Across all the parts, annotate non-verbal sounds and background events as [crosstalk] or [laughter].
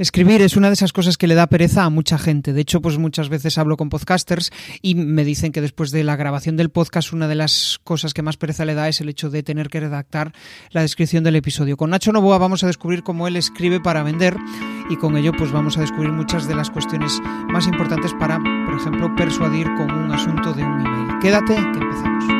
Escribir es una de esas cosas que le da pereza a mucha gente. De hecho, pues muchas veces hablo con podcasters y me dicen que después de la grabación del podcast una de las cosas que más pereza le da es el hecho de tener que redactar la descripción del episodio. Con Nacho Novoa vamos a descubrir cómo él escribe para vender y con ello pues vamos a descubrir muchas de las cuestiones más importantes para, por ejemplo, persuadir con un asunto de un email. Quédate que empezamos.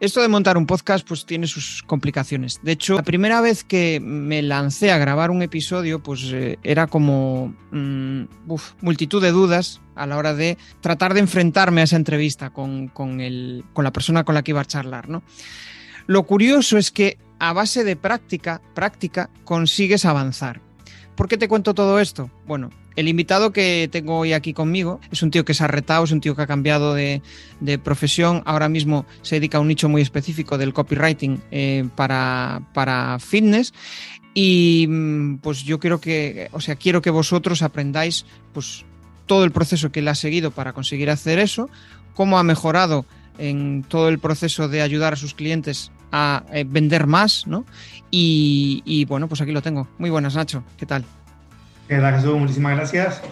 Esto de montar un podcast pues tiene sus complicaciones. De hecho, la primera vez que me lancé a grabar un episodio pues eh, era como mm, multitud de dudas a la hora de tratar de enfrentarme a esa entrevista con, con, el, con la persona con la que iba a charlar. ¿no? Lo curioso es que a base de práctica, práctica, consigues avanzar. ¿Por qué te cuento todo esto? Bueno, el invitado que tengo hoy aquí conmigo es un tío que se ha retado, es un tío que ha cambiado de, profesión. Ahora mismo se dedica a un nicho muy específico del copywriting eh, para, para fitness. Y mm, pues yo quiero que, o sea, quiero que vosotros aprendáis pues todo el proceso que él ha seguido para conseguir hacer eso, cómo ha mejorado en todo el proceso de ayudar a sus clientes a eh, vender más, ¿no? Y, y, bueno, pues aquí lo tengo. Muy buenas, Nacho. ¿Qué tal? ¿Qué tal, Jesús? Muchísimas gracias.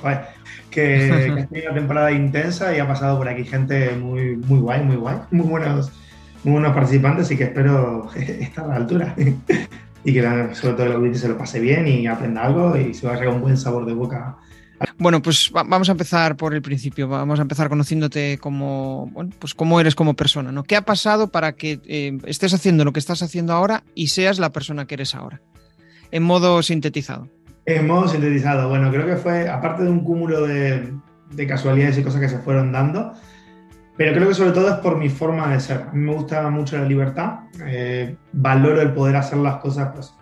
que, [laughs] que ha sido una temporada intensa y ha pasado por aquí gente muy, muy guay, muy guay, [laughs] muy buenos, muy buenos participantes y que espero [laughs] estar a la altura. y que sobre todo el audiencia se lo pase bien y aprenda algo y se vaya a un buen sabor de boca. Bueno, pues vamos a empezar por el principio. Vamos a empezar conociéndote como, bueno, pues cómo eres como persona, ¿no? ¿Qué ha pasado para que eh, estés haciendo lo que estás haciendo ahora y seas la persona que eres ahora? En modo sintetizado. En modo sintetizado, bueno, creo que fue, aparte de un cúmulo de, casualidades y cosas que se fueron dando, pero creo que sobre todo es por mi forma de ser. A mí me gusta mucho la libertad, eh, valoro el poder hacer las cosas pues,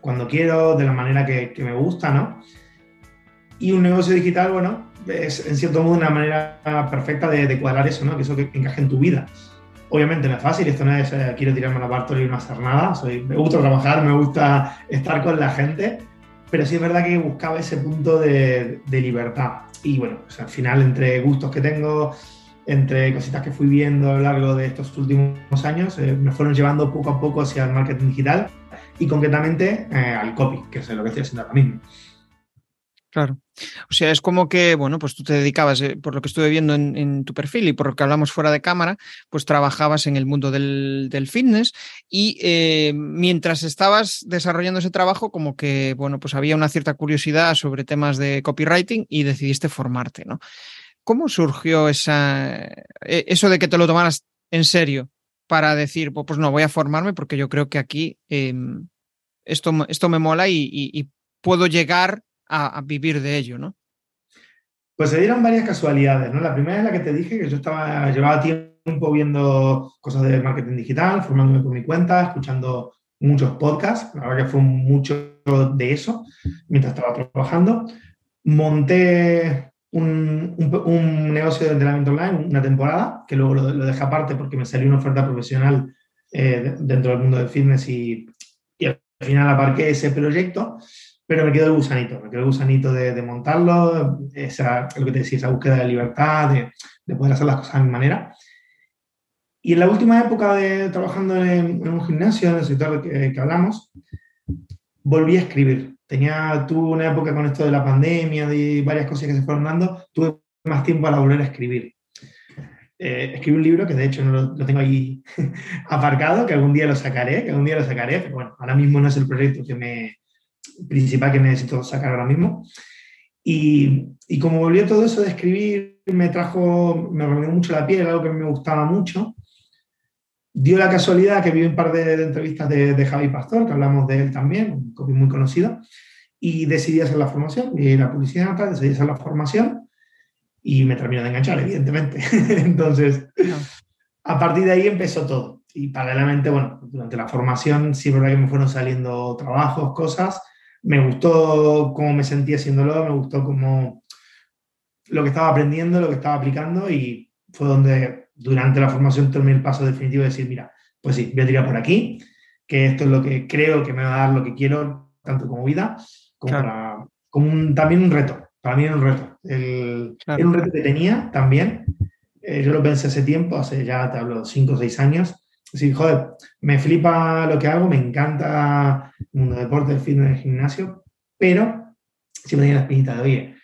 cuando quiero, de la manera que, me gusta, ¿no? Y un negocio digital, bueno, es en cierto modo una manera perfecta de, cuadrar eso, ¿no? Que eso que encaje en tu vida. Obviamente no es fácil, esto no es eh, quiero tirarme la parte y no hacer nada. Soy, me gusta trabajar, me gusta estar con la gente, pero sí es verdad que buscaba ese punto de, libertad. Y bueno, al final, entre gustos que tengo, entre cositas que fui viendo a lo largo de estos últimos años, eh, me fueron llevando poco a poco hacia el marketing digital y concretamente eh, al copy, que es lo que estoy haciendo ahora mismo. Claro. O sea, es como que, bueno, pues tú te dedicabas, eh, por lo que estuve viendo en, tu perfil y por lo que hablamos fuera de cámara, pues trabajabas en el mundo del, fitness y eh, mientras estabas desarrollando ese trabajo, como que, bueno, pues había una cierta curiosidad sobre temas de copywriting y decidiste formarte, ¿no? ¿Cómo surgió esa, e, eso de que te lo tomaras en serio para decir, pues no, voy a formarme porque yo creo que aquí em, esto, esto me mola y puedo llegar a, vivir de ello, ¿no? Pues se dieron varias casualidades, ¿no? La primera es la que te dije, que yo estaba, llevaba tiempo viendo cosas de marketing digital, formándome por mi cuenta, escuchando muchos podcasts, la verdad que fue mucho de eso mientras estaba trabajando. Monté un, negocio de entrenamiento online, una temporada, que luego lo, dejé aparte porque me salió una oferta profesional eh, dentro del mundo del fitness y, y al final aparqué ese proyecto pero me quedó el gusanito, me quedó el gusanito de, montarlo, esa, lo que te decía, esa búsqueda de libertad, de, poder hacer las cosas a mi manera. Y en la última época de trabajando en, un gimnasio, en el sector que, que, hablamos, volví a escribir. Tenía, tuve una época con esto de la pandemia, de varias cosas que se fueron dando, tuve más tiempo para volver a escribir. Eh, escribí un libro que de hecho no lo, lo, tengo ahí [laughs] aparcado, que algún día lo sacaré, que algún día lo sacaré, pero bueno, ahora mismo no es el proyecto que me, principal que necesito sacar ahora mismo. Y, y como volvió todo eso de escribir, me trajo, me reunió mucho la piel, algo que me gustaba mucho. Dio la casualidad que vi un par de, entrevistas de, de, Javi Pastor, que hablamos de él también, un copy muy conocido, y decidí hacer la formación. Y la publicidad, tal, decidí hacer la formación y me terminó de enganchar, evidentemente. [laughs] Entonces, a partir de ahí empezó todo. Y paralelamente, bueno, durante la formación sí es verdad que me fueron saliendo trabajos, cosas, me gustó cómo me sentía haciéndolo, me gustó cómo lo que estaba aprendiendo, lo que estaba aplicando y fue donde durante la formación tomé el paso definitivo de decir, mira, pues sí, voy a tirar por aquí, que esto es lo que creo que me va a dar lo que quiero, tanto como vida, como, como también un reto. Para mí era un reto. El, Era un reto que tenía también. Eh, yo lo pensé hace tiempo, hace ya te hablo, cinco o seis años. Sí, joder, me flipa lo que hago, me encanta el mundo deporte, el fitness, el gimnasio, pero si me tenía la espinita de, oye,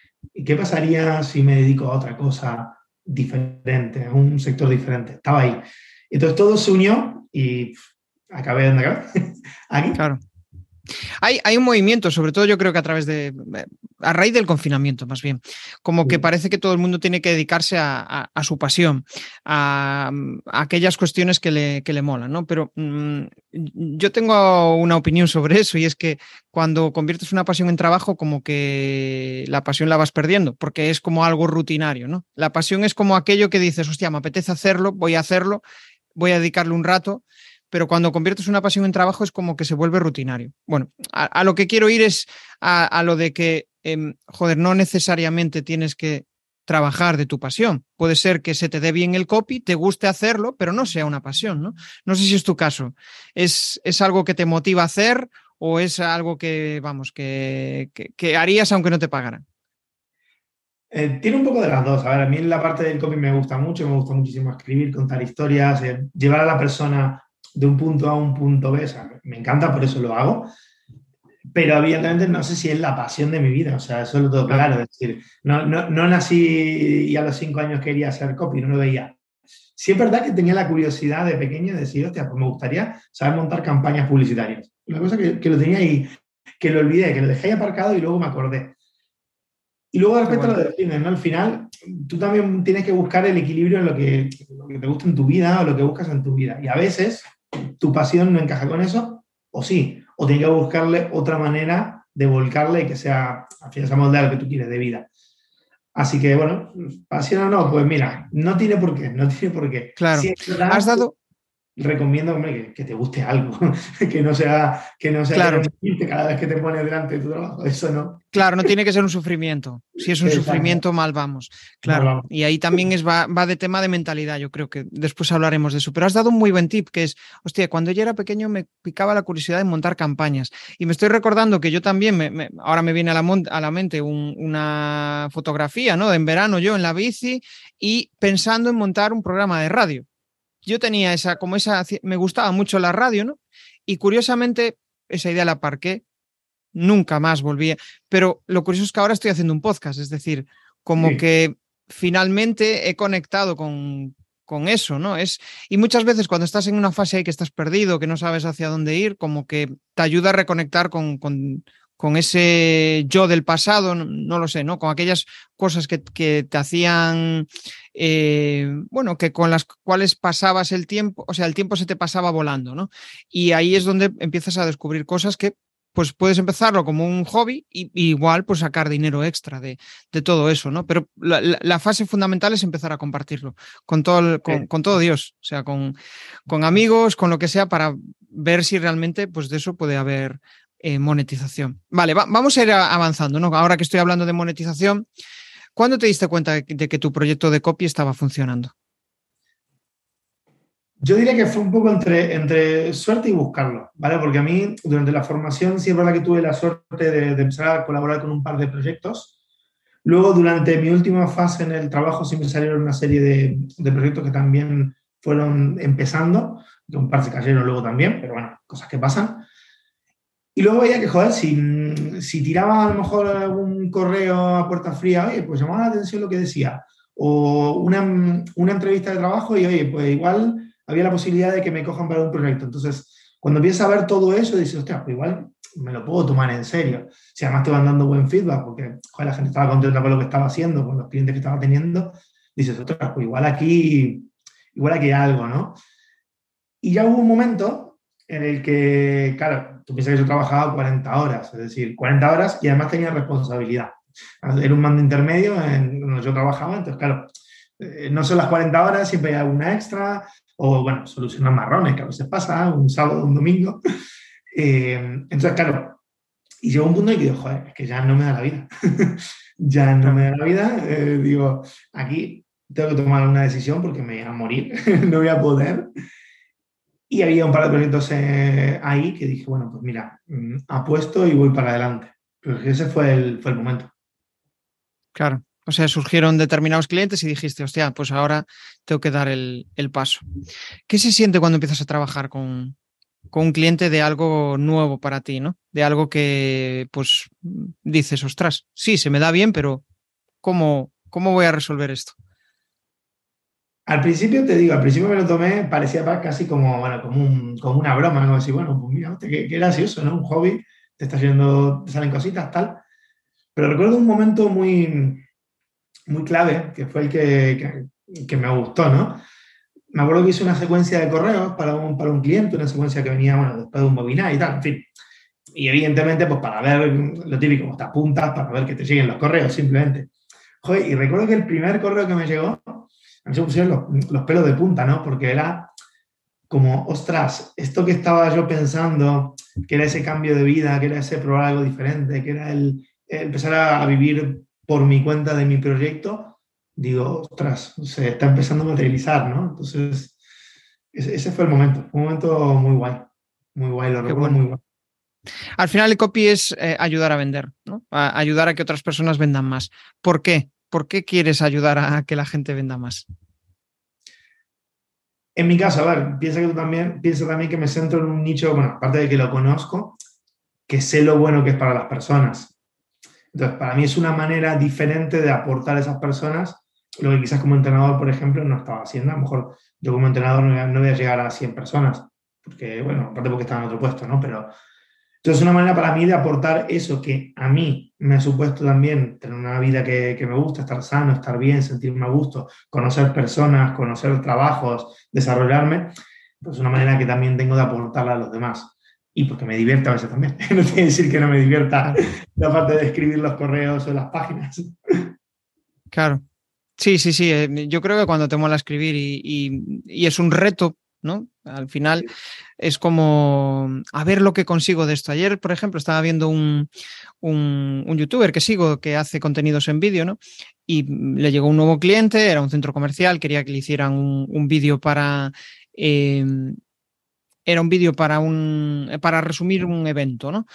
¿qué pasaría si me dedico a otra cosa diferente, a un sector diferente? Estaba ahí. Entonces todo se unió y acabé donde acabé. [laughs] Aquí. Claro. Hay, un movimiento, sobre todo yo creo que a través de, a raíz del confinamiento más bien, como que parece que todo el mundo tiene que dedicarse a, su pasión, a, aquellas cuestiones que le, que le molan, ¿no? Pero mm, yo tengo una opinión sobre eso y es que cuando conviertes una pasión en trabajo, como que la pasión la vas perdiendo, porque es como algo rutinario, ¿no? La pasión es como aquello que dices, hostia, me apetece hacerlo, voy a hacerlo, voy a dedicarle un rato pero cuando conviertes una pasión en trabajo es como que se vuelve rutinario. Bueno, a, lo que quiero ir es a, lo de que, em, joder, no necesariamente tienes que trabajar de tu pasión. Puede ser que se te dé bien el copy, te guste hacerlo, pero no sea una pasión, ¿no? No sé si es tu caso. ¿Es, es algo que te motiva a hacer o es algo que, vamos, que, que, harías aunque no te pagaran? Eh, tiene un poco de las dos. A ver, a mí la parte del copy me gusta mucho, me gusta muchísimo escribir, contar historias, eh, llevar a la persona de un punto A a un punto B. O sea, me encanta, por eso lo hago. Pero evidentemente no sé si es la pasión de mi vida. O sea, eso lo tengo claro. Es decir, no, no, no nací y a los cinco años quería ser copy, no lo veía. Sí es verdad que tenía la curiosidad de pequeño de decir, hostia, pues me gustaría saber montar campañas publicitarias. Una cosa que, que lo tenía ahí, que lo olvidé, que lo dejé aparcado y luego me acordé. Y luego respecto a lo de cine, ¿no? Al final, tú también tienes que buscar el equilibrio en lo que, lo que te gusta en tu vida o lo que buscas en tu vida. Y a veces tu pasión no encaja con eso, o sí, o tienes que buscarle otra manera de volcarle y que sea, al final, esa molde lo que tú quieres de vida. Así que, bueno, pasión o no, pues mira, no tiene por qué, no tiene por qué. Claro. Has dado, recomiendo que, te guste algo, [laughs] que no sea, que no sea claro. cada vez que te pones delante de tu trabajo, eso no. Claro, no tiene que ser un sufrimiento. Si es un sufrimiento, mal vamos. Claro. Y ahí también es, va, de tema de mentalidad, yo creo que después hablaremos de eso. Pero has dado un muy buen tip, que es, hostia, cuando yo era pequeño me picaba la curiosidad de montar campañas. Y me estoy recordando que yo también, me, ahora me viene a la, a la mente una fotografía, ¿no? En verano yo en la bici y pensando en montar un programa de radio yo tenía esa, como esa, me gustaba mucho la radio, ¿no? Y curiosamente, esa idea la parqué, nunca más volví. Pero lo curioso es que ahora estoy haciendo un podcast, es decir, como que finalmente he conectado con, con eso, ¿no? Es, y muchas veces cuando estás en una fase ahí que estás perdido, que no sabes hacia dónde ir, como que te ayuda a reconectar con, con, con ese yo del pasado, no, lo sé, ¿no? Con aquellas cosas que, te hacían, eh, bueno, que con las cuales pasabas el tiempo, o sea, el tiempo se te pasaba volando, ¿no? Y ahí es donde empiezas a descubrir cosas que pues puedes empezarlo como un hobby y, igual pues sacar dinero extra de, todo eso, ¿no? Pero la, fase fundamental es empezar a compartirlo con todo, con, todo Dios, o sea, con, con amigos, con lo que sea, para ver si realmente pues de eso puede haber, eh, monetización. Vale, vamos a ir avanzando, ¿no? Ahora que estoy hablando de monetización, ¿cuándo te diste cuenta de, que tu proyecto de copy estaba funcionando? Yo diría que fue un poco entre, entre suerte y buscarlo, ¿vale? Porque a mí, durante la formación, sí es verdad que tuve la suerte de, empezar a colaborar con un par de proyectos. Luego, durante mi última fase en el trabajo, sí me salieron una serie de, de proyectos que también fueron empezando, que un par se cayeron luego también, pero bueno, cosas que pasan. Y luego veía que, joder, si, si tiraba a lo mejor algún correo a puerta fría, oye, pues llamaba la atención lo que decía. O una, una entrevista de trabajo y, oye, pues igual había la posibilidad de que me cojan para un proyecto. Entonces, cuando empiezas a ver todo eso, dices, hostia, pues igual me lo puedo tomar en serio. Si además te van dando buen feedback, porque joder, la gente estaba contenta con lo que estaba haciendo, con los clientes que estaba teniendo, dices, ostras, pues igual aquí, igual aquí hay algo, ¿no? Y ya hubo un momento en el que, claro, tú piensas que yo trabajaba 40 horas, es decir, 40 horas y además tenía responsabilidad. Era un mando intermedio en donde yo trabajaba, entonces, claro, eh, no son las 40 horas, siempre hay alguna extra, o bueno, solucionar marrones, que a veces pasa, un sábado, un domingo. [laughs] Eh, entonces, claro, y llegó un punto en que digo, joder, es que ya no me da la vida. [laughs] ya no me da la vida. Eh, digo, aquí tengo que tomar una decisión porque me voy a morir, [laughs] no voy a poder. Y había un par de proyectos eh, ahí que dije, bueno, pues mira, mm, apuesto y voy para adelante. Pero ese fue el, fue el momento. Claro. O sea, surgieron determinados clientes y dijiste, hostia, pues ahora tengo que dar el, el paso. ¿Qué se siente cuando empiezas a trabajar con, con un cliente de algo nuevo para ti, ¿no? De algo que, pues, dices, ostras, sí, se me da bien, pero ¿cómo, cómo voy a resolver esto? Al principio te digo, al principio me lo tomé, parecía casi como, bueno, como, como una broma, ¿no? Así, bueno, pues mira, qué, qué, gracioso, ¿no? Un hobby, te está yendo, te salen cositas, tal. Pero recuerdo un momento muy, muy clave, que fue el que, que, que me gustó, ¿no? me acuerdo que hice una secuencia de correos para un, para un cliente, una secuencia que venía, bueno, después de un webinar y tal, en fin. Y evidentemente, pues para ver lo típico, pues te apuntas para ver que te siguen los correos, simplemente. Joder, y recuerdo que el primer correo que me llegó, a mí se pusieron los, los pelos de punta, ¿no? Porque era como, ostras, esto que estaba yo pensando, que era ese cambio de vida, que era ese probar algo diferente, que era el, el empezar a vivir por mi cuenta de mi proyecto, digo, ostras, se está empezando a materializar, ¿no? Entonces, ese, fue el momento, un momento muy guay, muy guay, lo recuerdo muy guay. Al final el copy es eh, ayudar a vender, ¿no? ayudar a que otras personas vendan más. ¿Por qué? ¿Por qué quieres ayudar a que la gente venda más? En mi caso, a ver, piensa que tú también, piensa también que me centro en un nicho, bueno, aparte de que lo conozco, que sé lo bueno que es para las personas. Entonces, para mí es una manera diferente de aportar a esas personas lo que quizás como entrenador, por ejemplo, no estaba haciendo. A lo mejor yo como entrenador no voy a, llegar a 100 personas, porque, bueno, aparte porque estaba en otro puesto, ¿no? Pero entonces es una manera para mí de aportar eso que a mí me ha supuesto también tener una vida que, que me gusta, estar sano, estar bien, sentirme a gusto, conocer personas, conocer trabajos, desarrollarme, pues es una manera que también tengo de aportarla a los demás y porque me divierte a veces también. [laughs] No quiere decir que no me divierta la parte de escribir los correos o las páginas. Claro, Sí, sí, sí. Eh, yo creo que cuando te mola escribir y, es un reto, ¿no? Al final es como a ver lo que consigo de esto. Ayer, por ejemplo, estaba viendo un, youtuber que sigo que hace contenidos en vídeo, ¿no? Y le llegó un nuevo cliente, era un centro comercial, quería que le hicieran un, vídeo para. Em, era un vídeo para un para resumir un evento, ¿no?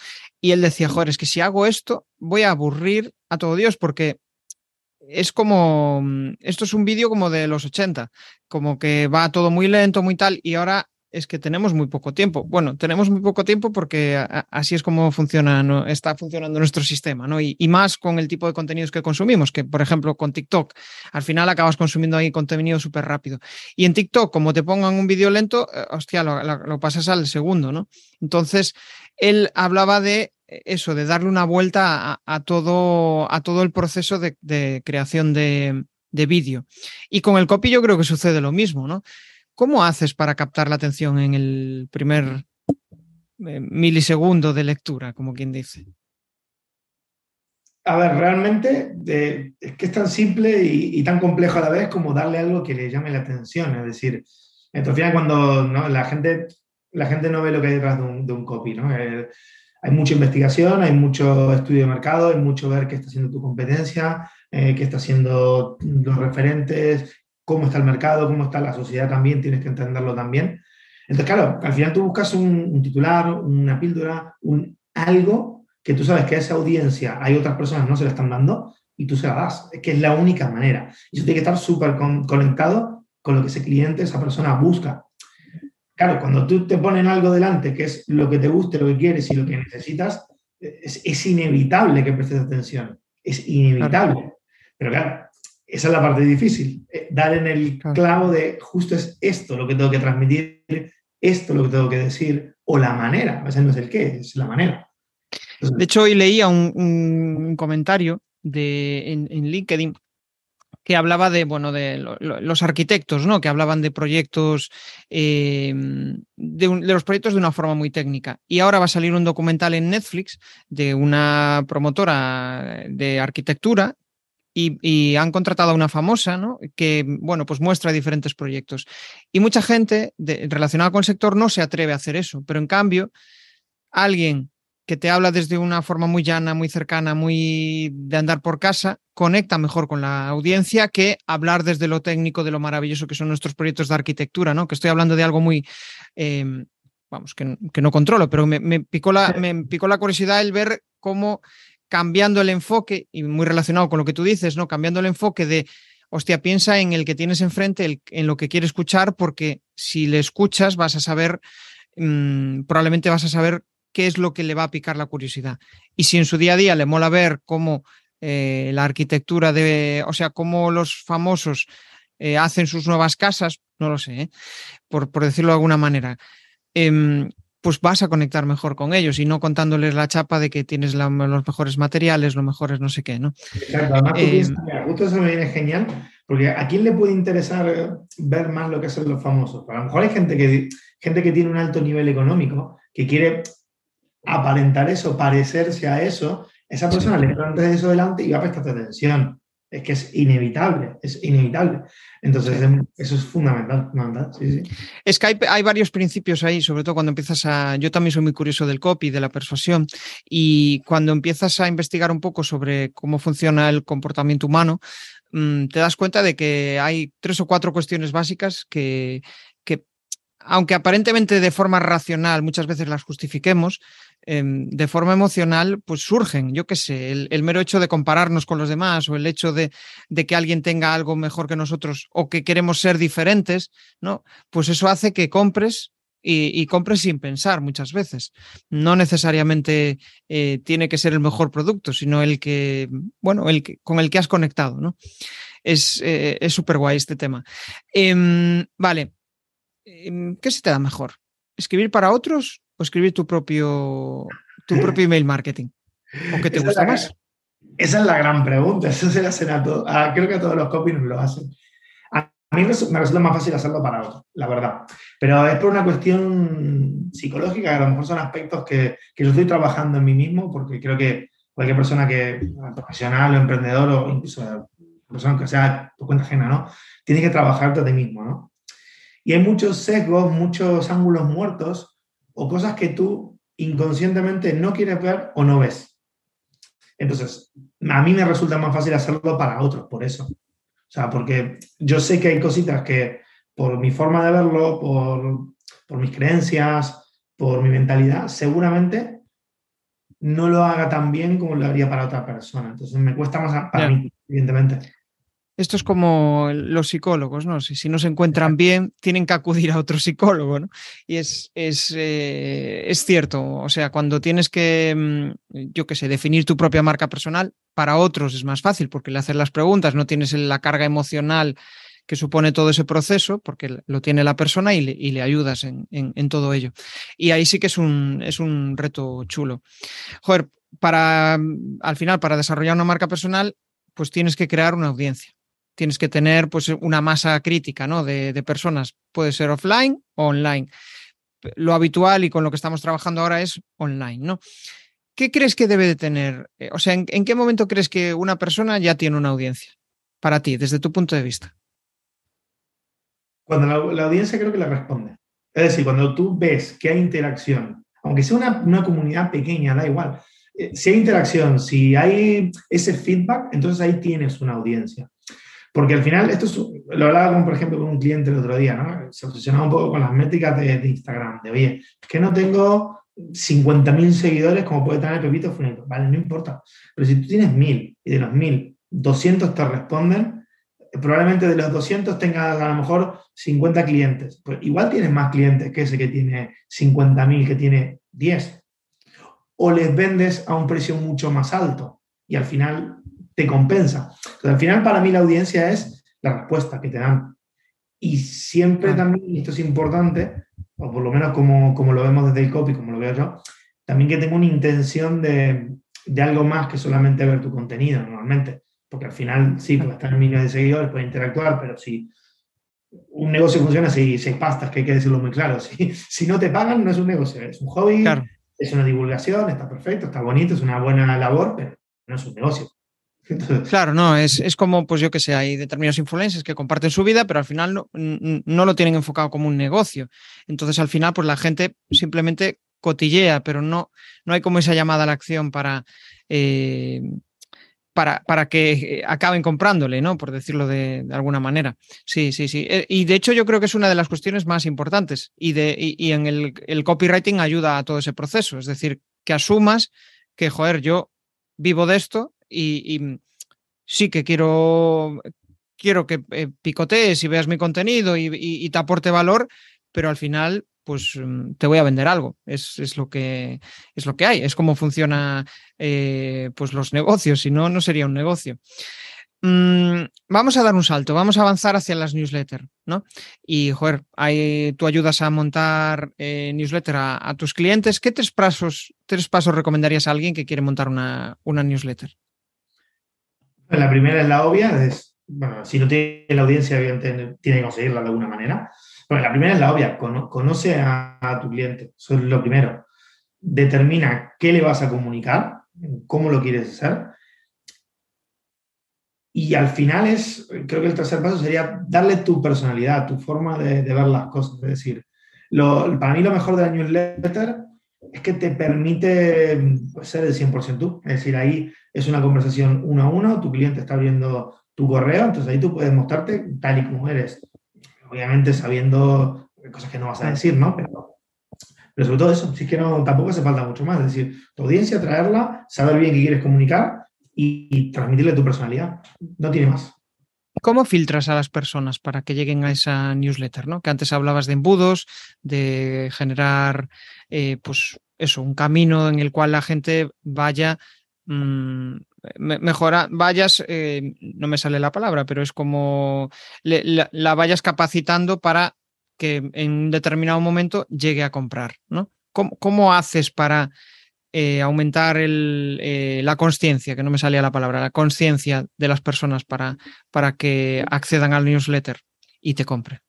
Y él decía, joder, es que si hago esto, voy a aburrir a todo Dios, porque es como, mm, esto es un vídeo como de los 80, como que va todo muy lento, muy tal, y ahora es que tenemos muy poco tiempo. Bueno, tenemos muy poco tiempo porque así es como funciona, ¿no? está funcionando nuestro sistema, ¿no? Y, más con el tipo de contenidos que consumimos, que por ejemplo con TikTok, al final acabas consumiendo ahí contenido súper rápido. Y en TikTok, como te pongan un vídeo lento, eh, hostia, lo, lo, pasas al segundo, ¿no? Entonces, él hablaba de eso, de darle una vuelta a, todo, a todo el proceso de, creación de, vídeo. Y con el copy yo creo que sucede lo mismo, ¿no? ¿Cómo haces para captar la atención en el primer eh, milisegundo de lectura, como quien dice? A ver, realmente es que es tan simple y, tan complejo a la vez como darle algo que le llame la atención. Es decir, entonces cuando la, gente, la gente no ve lo que hay detrás de un, copy, ¿no? Eh, hay mucha investigación, hay mucho estudio de mercado, hay mucho ver qué está haciendo tu competencia, eh, qué está haciendo los referentes, cómo está el mercado, cómo está la sociedad también, tienes que entenderlo también. Entonces, claro, al final tú buscas un, titular, una píldora, un algo que tú sabes que a esa audiencia hay otras personas no se la están dando y tú se la das, es que es la única manera. Y eso tiene que estar súper conectado con lo que ese cliente, esa persona busca. Claro, cuando tú te ponen algo delante que es lo que te guste, lo que quieres y lo que necesitas, es, inevitable que prestes atención. Es inevitable. Pero claro, esa es la parte difícil. Eh, dar en el clavo de justo es esto lo que tengo que transmitir, esto lo que tengo que decir, o la manera. A veces no es el qué, es la manera. de hecho, hoy leía un, comentario de, en, en LinkedIn que hablaba de, bueno, de los arquitectos, ¿no? Que hablaban de proyectos, eh, de, los proyectos de una forma muy técnica. Y ahora va a salir un documental en Netflix de una promotora de arquitectura y, han contratado a una famosa, ¿no? Que, bueno, pues muestra diferentes proyectos. Y mucha gente relacionada con el sector no se atreve a hacer eso, pero en cambio, alguien que te habla desde una forma muy llana, muy cercana, muy de andar por casa, conecta mejor con la audiencia que hablar desde lo técnico de lo maravilloso que son nuestros proyectos de arquitectura, ¿no? Que estoy hablando de algo muy, eh, vamos, que, que, no controlo, pero me, me, picó la, me picó la curiosidad el ver cómo cambiando el enfoque, y muy relacionado con lo que tú dices, ¿no? Cambiando el enfoque de hostia, piensa en el que tienes enfrente, el, en lo que quiere escuchar, porque si le escuchas vas a saber, mmm, probablemente vas a saber qué es lo que le va a picar la curiosidad. Y si en su día a día le mola ver cómo eh, la arquitectura de, o sea, cómo los famosos eh, hacen sus nuevas casas, no lo sé, ¿eh? por, por, decirlo de alguna manera, em, pues vas a conectar mejor con ellos y no contándoles la chapa de que tienes la, los mejores materiales, los mejores no sé qué, ¿no? Exacto, además tú piensas, mira, justo eso me viene genial, porque a quién le puede interesar ver más lo que hacen los famosos. A lo mejor hay gente que, gente que tiene un alto nivel económico, que quiere aparentar eso, parecerse a eso, esa persona sí. le plantea eso delante y va a prestar atención. Es que es inevitable, es inevitable. Entonces, sí. eso es fundamental. fundamental. Sí, sí. Es que hay, hay, varios principios ahí, sobre todo cuando empiezas a. Yo también soy muy curioso del copy, de la persuasión, y cuando empiezas a investigar un poco sobre cómo funciona el comportamiento humano, mmm, te das cuenta de que hay tres o cuatro cuestiones básicas que, que aunque aparentemente de forma racional muchas veces las justifiquemos, eh, de forma emocional, pues surgen, yo qué sé, el, el, mero hecho de compararnos con los demás o el hecho de, de, que alguien tenga algo mejor que nosotros o que queremos ser diferentes, ¿no? Pues eso hace que compres y, compres sin pensar muchas veces. No necesariamente eh, tiene que ser el mejor producto, sino el que, bueno, el que, con el que has conectado, ¿no? Es eh, súper guay este tema. Eh, vale, em, ¿qué se te da mejor? ¿Escribir para otros o escribir tu propio, tu propio email marketing? ¿O qué te esa gusta es la, más? Esa es la gran pregunta. [laughs] Eso se la hacen a todos. Creo que a todos los copies lo hacen. A mí me resulta más fácil hacerlo para otros, la verdad. Pero es por una cuestión psicológica, a lo mejor son aspectos que, que yo estoy trabajando en mí mismo, porque creo que cualquier persona que, profesional o emprendedor, o incluso persona que sea por cuenta ajena, ¿no? Tiene que trabajarte a ti mismo, ¿no? Y hay muchos sesgos, muchos ángulos muertos o cosas que tú inconscientemente no quieres ver o no ves. Entonces, a mí me resulta más fácil hacerlo para otros, por eso. O sea, porque yo sé que hay cositas que por mi forma de verlo, por, por mis creencias, por mi mentalidad, seguramente no lo haga tan bien como lo haría para otra persona. Entonces me cuesta más para yeah. mí, evidentemente. Esto es como los psicólogos, ¿no? Si, si, no se encuentran bien, tienen que acudir a otro psicólogo, ¿no? Y es, es, eh, es cierto, o sea, cuando tienes que, mm, yo qué sé, definir tu propia marca personal, para otros es más fácil porque le haces las preguntas, no tienes la carga emocional que supone todo ese proceso, porque lo tiene la persona y le, y le ayudas en, en, en, todo ello. Y ahí sí que es un, es un reto chulo. Joder, para, al final, para desarrollar una marca personal, pues tienes que crear una audiencia tienes que tener pues, una masa crítica ¿no? de, personas. Puede ser offline o online. Lo habitual y con lo que estamos trabajando ahora es online. ¿no? ¿Qué crees que debe de tener? Eh, o sea, ¿en, ¿en, qué momento crees que una persona ya tiene una audiencia? Para ti, desde tu punto de vista. Cuando la, la audiencia creo que le responde. Es decir, cuando tú ves que hay interacción, aunque sea una, una comunidad pequeña, da igual. Eh, si hay interacción, si hay ese feedback, entonces ahí tienes una audiencia. Porque al final, esto es, lo hablaba con, por ejemplo con un cliente el otro día, ¿no? Se obsesionaba un poco con las métricas de, de Instagram, de oye, es que no tengo 50.000 seguidores como puede tener Pepito Funeto. Vale, no importa. Pero si tú tienes 1.000 y de los 1.000, 200 te responden, probablemente de los 200 tengas a lo mejor 50 clientes. Pues igual tienes más clientes que ese que tiene 50.000, que tiene 10. O les vendes a un precio mucho más alto y al final te compensa. Entonces, al final, para mí, la audiencia es la respuesta que te dan. Y siempre también, y esto es importante, o por lo menos como, como lo vemos desde el copy, como lo veo yo, también que tengo una intención de, de algo más que solamente ver tu contenido normalmente. Porque al final, sí, puede estar en millones de seguidores, puede interactuar, pero si un negocio funciona si, si hay pastas, que hay que decirlo muy claro. [laughs] Si, si no te pagan, no es un negocio, es un hobby, claro. es una divulgación, está perfecto, está bonito, es una buena labor, pero no es un negocio. Claro, no, es, es como, pues yo que sé, hay determinados influencers que comparten su vida, pero al final no, no, lo tienen enfocado como un negocio. Entonces, al final, pues la gente simplemente cotillea, pero no, no hay como esa llamada a la acción para, eh, para, para, que acaben comprándole, ¿no? Por decirlo de, alguna manera. Sí, sí, sí. Eh, y de hecho yo creo que es una de las cuestiones más importantes y, de, y en el, el copywriting ayuda a todo ese proceso. Es decir, que asumas que, joder, yo vivo de esto y, y sí que quiero, quiero que eh, picotees y veas mi contenido y, te aporte valor, pero al final pues mm, te voy a vender algo. Es, es, lo, que, es lo que hay, es como funciona eh, pues los negocios, si no, no sería un negocio. Mm, vamos a dar un salto, vamos a avanzar hacia las newsletters, ¿no? Y, joder, tú ayudas a montar eh, newsletter a, a, tus clientes. ¿Qué tres pasos, tres pasos recomendarías a alguien que quiere montar una, una newsletter? La primera es la obvia, es, bueno, si no tiene la audiencia, tiene que conseguirla de alguna manera. Bueno, la primera es la obvia, conoce a, tu cliente, eso es lo primero. Determina qué le vas a comunicar, cómo lo quieres hacer. Y al final es, creo que el tercer paso sería darle tu personalidad, tu forma de, de ver las cosas. Es decir, lo, para mí lo mejor de la newsletter es que te permite pues, ser el 100% tú. Es decir, ahí es una conversación uno a uno, tu cliente está abriendo tu correo, entonces ahí tú puedes mostrarte tal y como eres obviamente sabiendo cosas que no vas a decir, ¿no? Pero, pero sobre todo eso, si es que no, tampoco hace falta mucho más. Es decir, tu audiencia, traerla, saber bien qué quieres comunicar y, y transmitirle tu personalidad. No tiene más. ¿Cómo filtras a las personas para que lleguen a esa newsletter? ¿no? Que antes hablabas de embudos, de generar, eh, pues eso, un camino en el cual la gente vaya mmm, mejora, vayas, eh, no me sale la palabra, pero es como la, la, vayas capacitando para que en un determinado momento llegue a comprar, ¿no? ¿Cómo, cómo haces para eh, aumentar eh, la conciencia, que no me salía la palabra, la conciencia de las personas para, para que accedan al newsletter y te compre?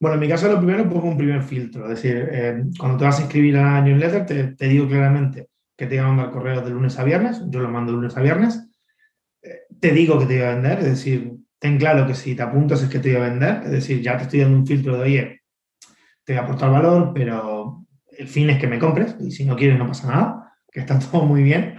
Bueno, en mi caso lo primero pongo un primer filtro, es decir, eh, cuando te vas a inscribir a la newsletter te, te digo claramente que te voy a mandar correo de lunes a viernes, yo lo mando lunes a viernes, te digo que te voy a vender, es decir, ten claro que si te apuntas es que te voy a vender, es decir, ya te estoy dando un filtro de, oye, te voy a aportar valor, pero el fin es que me compres, y si no quieres no pasa nada, que está [laughs] todo muy bien.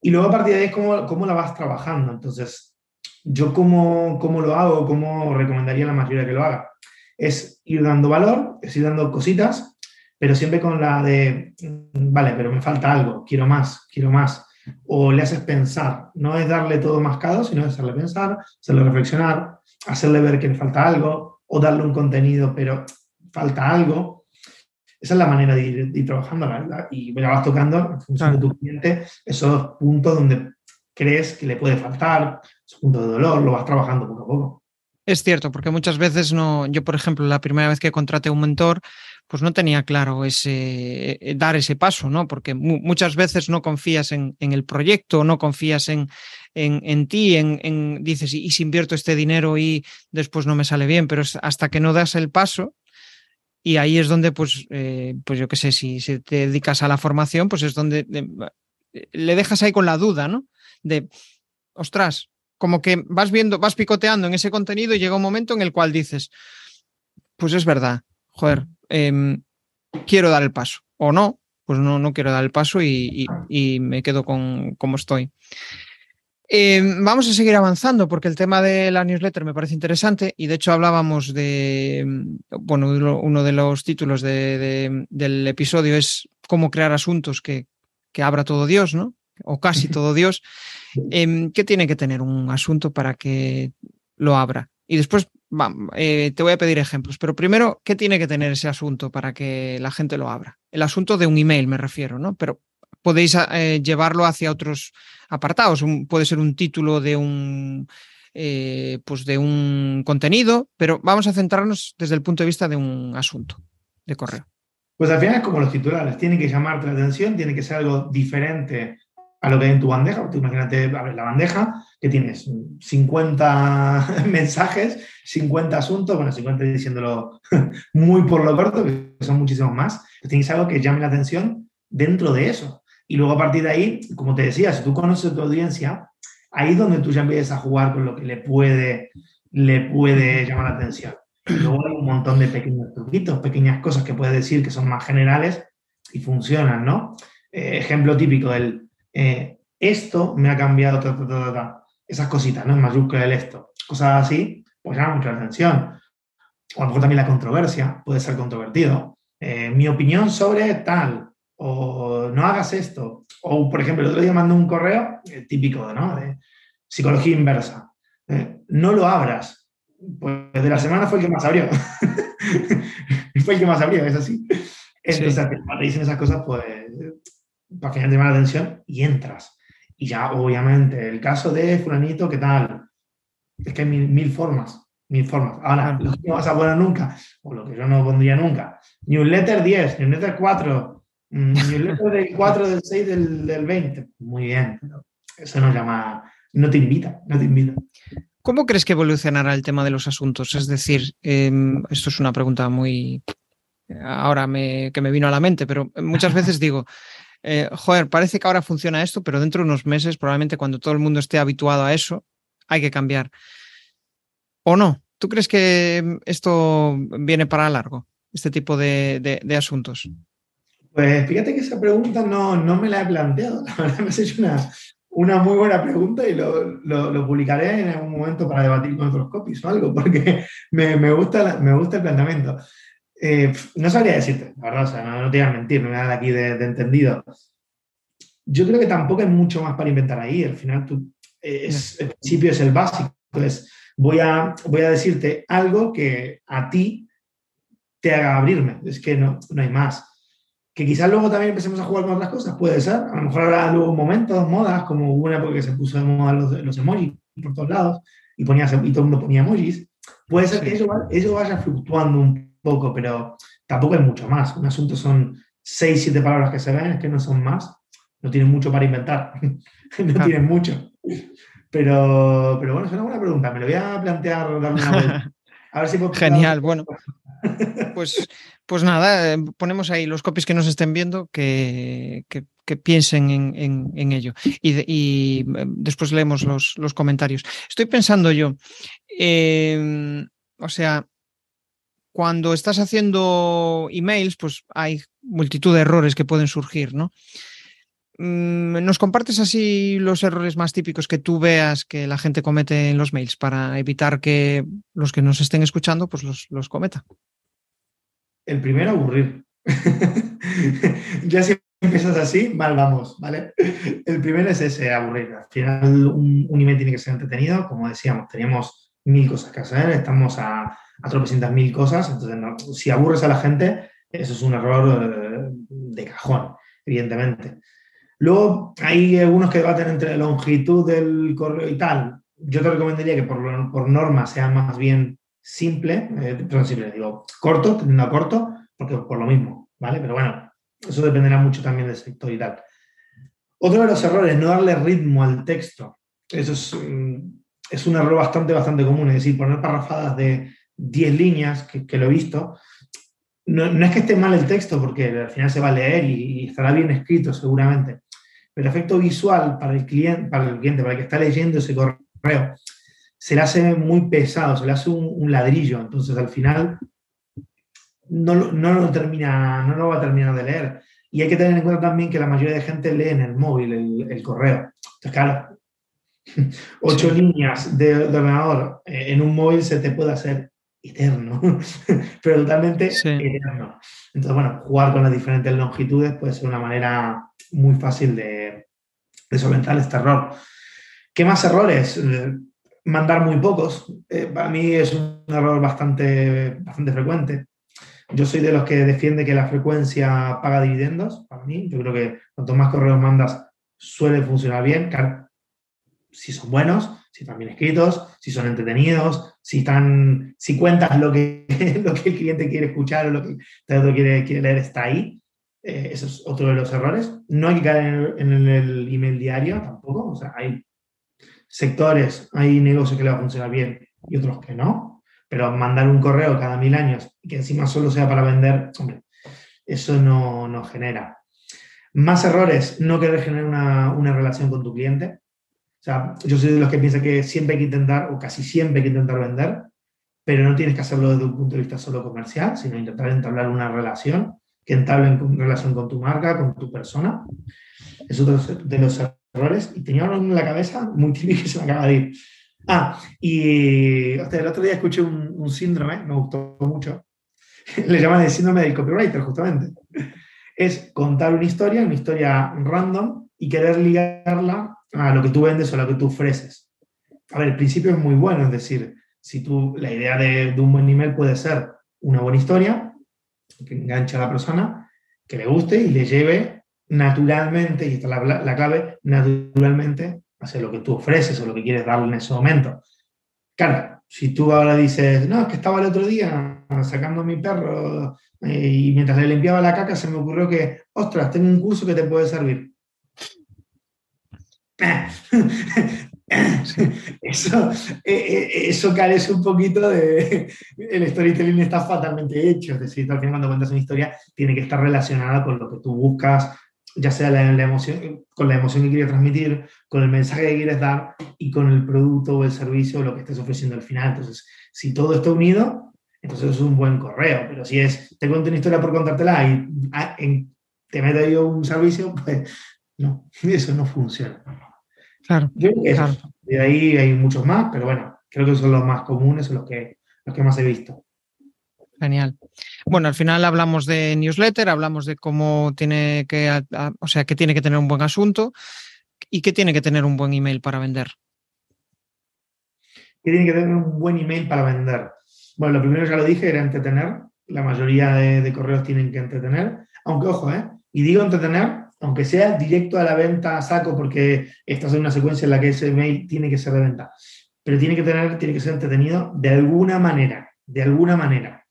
Y luego a partir de ahí es cómo, cómo la vas trabajando. Entonces, yo cómo, cómo lo hago, cómo recomendaría la mayoría que lo haga, es ir dando valor, es ir dando cositas, pero siempre con la de, vale, pero me falta algo, quiero más, quiero más. O le haces pensar, no es darle todo mascado, sino es hacerle pensar, hacerle reflexionar, hacerle ver que le falta algo, o darle un contenido, pero falta algo. Esa es la manera de ir, de ir trabajando, ¿verdad? Y la vas tocando en función de tu cliente esos puntos donde crees que le puede faltar, esos puntos de dolor, lo vas trabajando poco a poco. Es cierto, porque muchas veces no, yo por ejemplo, la primera vez que contraté un mentor, pues no tenía claro ese eh, dar ese paso, ¿no? Porque mu muchas veces no confías en, en, el proyecto, no confías en, en, en ti, en, dices, y, si invierto este dinero y después no me sale bien, pero hasta que no das el paso, y ahí es donde, pues, eh, pues yo qué sé, si, si, te dedicas a la formación, pues es donde de, le dejas ahí con la duda, ¿no? De, ostras, como que vas viendo, vas picoteando en ese contenido y llega un momento en el cual dices, pues es verdad, joder, eh, quiero dar el paso. O no, pues no, no quiero dar el paso y, y, y me quedo con como estoy. Eh, vamos a seguir avanzando porque el tema de la newsletter me parece interesante y de hecho hablábamos de, bueno, uno de los títulos de, de, del episodio es cómo crear asuntos que, que abra todo Dios, ¿no? O casi todo Dios. Eh, ¿Qué tiene que tener un asunto para que lo abra? Y después eh, te voy a pedir ejemplos, pero primero, ¿qué tiene que tener ese asunto para que la gente lo abra? El asunto de un email me refiero, ¿no? Pero podéis eh, llevarlo hacia otros apartados. Puede ser un título de un, eh, pues de un contenido, pero vamos a centrarnos desde el punto de vista de un asunto de correo. Pues al final es como los titulares, tienen que llamarte la atención, tiene que ser algo diferente a lo que hay en tu bandeja. Imagínate, abres la bandeja, que tienes 50 [laughs] mensajes, 50 asuntos, bueno, 50 diciéndolo [laughs] muy por lo corto, que son muchísimos más. Tienes algo que llame la atención dentro de eso. Y luego a partir de ahí, como te decía, si tú conoces tu audiencia, ahí es donde tú ya empiezas a jugar con lo que le puede, le puede llamar la atención. Luego hay un montón de pequeños truquitos, pequeñas cosas que puedes decir que son más generales, y funcionan, ¿no? Eh, ejemplo típico, el eh, esto me ha cambiado, esas cositas, ¿no? En mayúscula el esto, cosas así, pues llama mucho la atención. O a lo mejor también la controversia puede ser controvertido. Eh, mi opinión sobre tal, o no hagas esto. O, por ejemplo, el otro día mandé un correo típico, ¿no? De psicología inversa. no lo abras. Pues de la semana fue el que más abrió. [laughs] fue el que más abrió, es así. Entonces, cuando te dicen esas cosas, pues al final te llama la atención y entras. Y ya, obviamente, el caso de fulanito, ¿qué tal? Es que hay mil, formas, mil formas. Ahora, lo que no vas a poner nunca, o lo que yo no pondría nunca, newsletter 10, newsletter 4, mm, newsletter del 4, del 6, del, del 20. Muy bien, pero eso no llama, no te invita, no te invita. ¿Cómo crees que evolucionará el tema de los asuntos? Es decir, em, esto es una pregunta muy ahora me, que me vino a la mente, pero muchas [laughs] veces digo, eh, joder, parece que ahora funciona esto, pero dentro de unos meses, probablemente cuando todo el mundo esté habituado a eso, hay que cambiar. ¿O no? ¿Tú crees que esto viene para largo, este tipo de, asuntos? Pues fíjate que esa pregunta no, no, me la he planteado. [laughs] La verdad me has hecho una, una muy buena pregunta y lo, lo, publicaré en algún momento para debatir con otros copies o algo, porque me, me gusta, me gusta el planteamiento. Eh, no sabría decirte, la verdad, o sea, no, te voy a mentir, no me da aquí de, entendido. Yo creo que tampoco hay mucho más para inventar ahí. Al final, tú, es, el principio es el básico. Entonces, voy a, voy a decirte algo que a ti te haga abrirme. Es que no, no hay más. Que quizás luego también empecemos a jugar con otras cosas, puede ser. A lo mejor habrá luego momentos, modas, como hubo una época que se puso de moda los, los emojis por todos lados y, ponía, y todo el mundo ponía emojis. Puede ser que eso, eso vaya fluctuando un poco, pero tampoco hay mucho más. Un asunto son seis, siete palabras que se ven, es que no son más. No tienen mucho para inventar. [laughs] no tienen mucho. Pero, pero bueno, es una buena pregunta. Me lo voy a plantear [laughs] A ver si Genial, bueno. Pues, pues nada, eh, ponemos ahí los copies que nos estén viendo que, piensen en, ello. Y, eh, después leemos los, los, comentarios. Estoy pensando yo, em, o sea, cuando estás haciendo emails, pues hay multitud de errores que pueden surgir, ¿no? Mm, ¿Nos compartes así los errores más típicos que tú veas que la gente comete en los mails para evitar que los que nos estén escuchando pues los, los cometa? El primero, aburrir. [laughs] ya si empiezas así, mal vamos, ¿vale? El primero es ese, aburrir. Al final un, un email tiene que ser entretenido, como decíamos, teníamos mil cosas que hacer, estamos a a tropecientas mil cosas. Entonces, si aburres a la gente, eso es un error eh, de cajón, evidentemente. Luego, hay algunos que debaten entre la longitud del correo y tal. Yo te recomendaría que por, por norma sea más bien simple, eh, simple, digo, corto, teniendo corto, porque por lo mismo, ¿vale? Pero bueno, eso dependerá mucho también del sector y tal. Otro de los errores, no darle ritmo al texto. Eso es, mm, es un error bastante, bastante común, es decir, poner parrafadas de 10 líneas, que, lo he visto, no, es que esté mal el texto, porque al final se va a leer y, estará bien escrito seguramente, pero el efecto visual para el, cliente, para el cliente, para el que está leyendo ese correo, se le hace muy pesado, se le hace un, ladrillo, entonces al final no, no, lo termina, no lo va a terminar de leer. Y hay que tener en cuenta también que la mayoría de gente lee en el móvil el, correo. Entonces, claro, [laughs] ocho líneas de, ordenador eh, en un móvil se te puede hacer eterno, [laughs] pero totalmente eterno. Entonces, bueno, jugar con las diferentes longitudes puede ser una manera muy fácil de, solventar este error. ¿Qué más errores? Mandar muy pocos. Eh, para mí es un error bastante, bastante frecuente. Yo soy de los que defiende que la frecuencia paga dividendos. Para mí, yo creo que cuanto más correos mandas, suele funcionar bien. Si son buenos, si están bien escritos, si son entretenidos, si, están, si cuentas lo que, [laughs] lo que el cliente quiere escuchar o lo que el quiere, quiere leer está ahí. Eh, eso es otro de los errores. No hay que caer en el, email diario tampoco. O sea, hay sectores, hay negocios que le va a funcionar bien y otros que no. Pero mandar un correo cada mil años que encima solo sea para vender, hombre, eso no, no genera. Más errores, no querer generar una, una relación con tu cliente sea, yo soy de los que piensa que siempre hay que intentar, o casi siempre hay que intentar vender, pero no tienes que hacerlo desde un punto de vista solo comercial, sino intentar entablar una relación. que entablen relación con tu marca, con tu persona. Es otro de los errores. Y tenía uno en la cabeza muy típico que se me acaba de ir. Ah, y el otro día escuché un, síndrome, me gustó mucho. [laughs] Le llaman el síndrome del copywriter, justamente. Es contar una historia, una historia random, y querer ligarla a lo que tú vendes o a lo que tú ofreces. A ver, el principio es muy bueno, es decir, si tú, la idea de, de un buen email puede ser una buena historia, que enganche a la persona, que le guste y le lleve naturalmente, y esta es la, la clave, naturalmente hacia lo que tú ofreces o lo que quieres darle en ese momento. Claro, si tú ahora dices, no, es que estaba el otro día sacando mi perro eh, y mientras le limpiaba la caca se me ocurrió que, ostras, tengo un curso que te puede servir. [laughs] Eso, eh, eh, eso carece un poquito de... El storytelling está fatalmente hecho, es decir, al final cuando cuentas una historia tiene que estar relacionada con lo que tú buscas, ya sea la, emoción, con la emoción que quieres transmitir, con el mensaje que quieres dar y con el producto o el servicio o lo que estés ofreciendo al final. Entonces, si todo está unido, entonces es un buen correo, pero si es, te cuento una historia por contártela y ah, te meto yo un servicio, pues no, [laughs] eso no funciona. Claro, De ahí hay muchos más, pero bueno, creo que son los más comunes, los que, los que más he visto. Genial. Bueno, al final hablamos de newsletter, hablamos de cómo tiene que, o sea, que tiene que tener un buen asunto y que tiene que tener un buen email para vender. Que tiene que tener un buen email para vender. Bueno, lo primero ya lo dije, era entretener. La mayoría de, correos tienen que entretener. Aunque, ojo, ¿eh? Y digo entretener aunque sea directo a la venta saco, porque estás en una secuencia en la que ese mail tiene que ser de venta, pero tiene que, tener, tiene que ser entretenido de alguna manera, de alguna manera.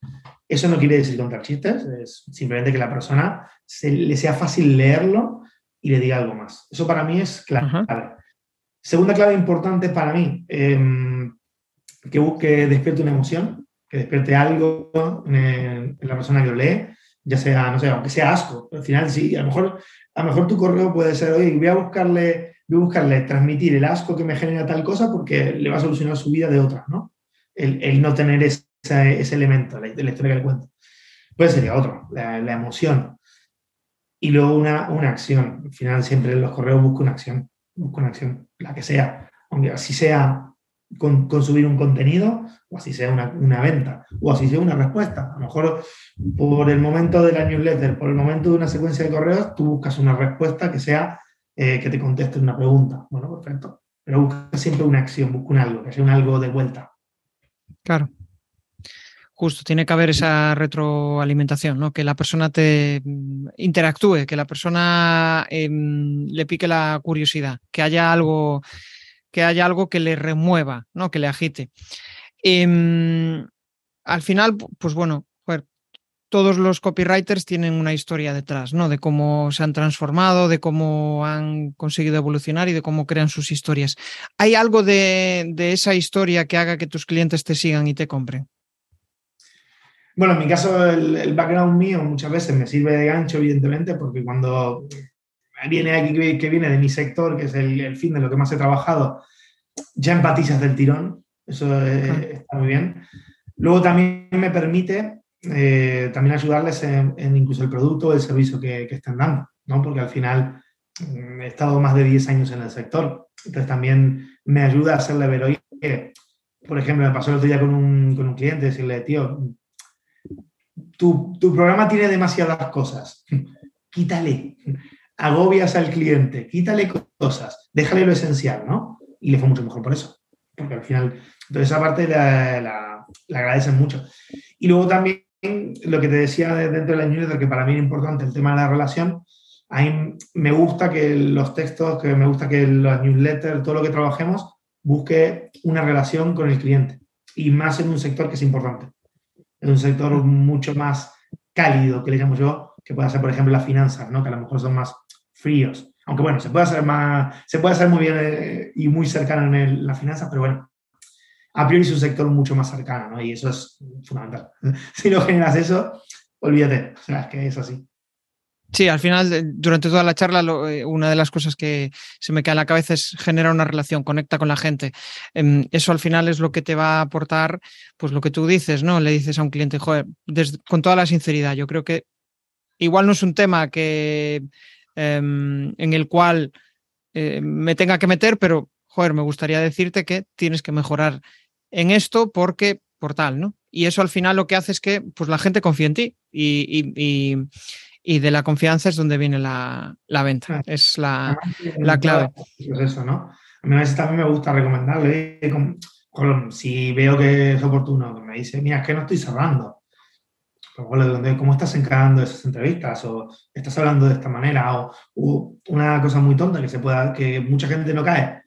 Eso no quiere decir contar chistes, es simplemente que la persona se, le sea fácil leerlo y le diga algo más. Eso para mí es clave. Segunda clave importante para mí, em, que busque, despierte una emoción, que despierte algo en, en, la persona que lo lee, ya sea, no sé, aunque sea asco. Al final, sí, a lo mejor a lo mejor tu correo puede ser, oye, voy a buscarle, voy a buscarle transmitir el asco que me genera tal cosa porque le va a solucionar su vida de otra, ¿no? El, no tener ese, ese elemento de la historia que le cuento. Pues sería otro, la, emoción. Y luego una, una, acción. Al final siempre en los correos busco una acción, busco una acción, la que sea. Aunque así sea con, subir un contenido, o así sea una, una, venta, o así sea una respuesta. A lo mejor por el momento de la newsletter, por el momento de una secuencia de correos, tú buscas una respuesta que sea eh, que te conteste una pregunta. Bueno, perfecto. Pero busca siempre una acción, busca un algo, que sea un algo de vuelta. Claro. Justo, tiene que haber esa retroalimentación, ¿no? Que la persona te mm, interactúe, que la persona em, le pique la curiosidad, que haya algo que haya algo que le remueva, ¿no? que le agite. Em, al final, pues bueno, todos los copywriters tienen una historia detrás, ¿no? De cómo se han transformado, de cómo han conseguido evolucionar y de cómo crean sus historias. ¿Hay algo de, esa historia que haga que tus clientes te sigan y te compren? Bueno, en mi caso, el, background mío muchas veces me sirve de gancho, evidentemente, porque cuando viene alguien que, viene de mi sector, que es el, fin de lo que más he trabajado, ya empatizas del tirón, eso está muy bien. Luego también me permite eh, también ayudarles en, incluso el producto o el servicio que, que están dando, ¿no? porque al final mm, he estado más de 10 años en el sector, entonces también me ayuda a hacerle ver, hoy por ejemplo, me pasó el otro día con un, con un cliente, decirle, tío, tu, programa tiene demasiadas cosas, quítale, agobias al cliente, quítale cosas, déjale lo esencial, ¿no? Y le fue mucho mejor por eso, porque al final, entonces esa parte la, agradecen mucho. Y luego también lo que te decía dentro de la newsletter, que para mí es importante el tema de la relación, a mí me gusta que los textos, que me gusta que los newsletters, todo lo que trabajemos, busque una relación con el cliente. Y más en un sector que es importante. En un sector mucho más cálido, que le llamo yo, que puede ser, por ejemplo, las finanzas, ¿no? que a lo mejor son más fríos. Aunque bueno, se puede hacer, más, se puede hacer muy bien eh, y muy cercano en las finanzas, pero bueno, a priori es un sector mucho más cercano, ¿no? Y eso es fundamental. [laughs] si no generas eso, olvídate. O sea, es que es así. Sí, al final, eh, durante toda la charla, eh, una de las cosas que se me queda en la cabeza es generar una relación, conecta con la gente. Em, eso al final es lo que te va a aportar, pues lo que tú dices, ¿no? Le dices a un cliente, joder, con toda la sinceridad, yo creo que igual no es un tema que em, en el cual eh, me tenga que meter, pero joder, me gustaría decirte que tienes que mejorar en esto porque por tal, ¿no? Y eso al final lo que hace es que pues, la gente confía en ti y, de la confianza es donde viene la, venta. Es la, clave. Pues eso, ¿no? A mí a veces también me gusta recomendarle, si veo que es oportuno, que me dice, mira, es que no estoy cerrando. Pues, ¿Cómo estás encarando esas entrevistas? ¿O estás hablando de esta manera? O, una cosa muy tonta que se pueda, que mucha gente no cae.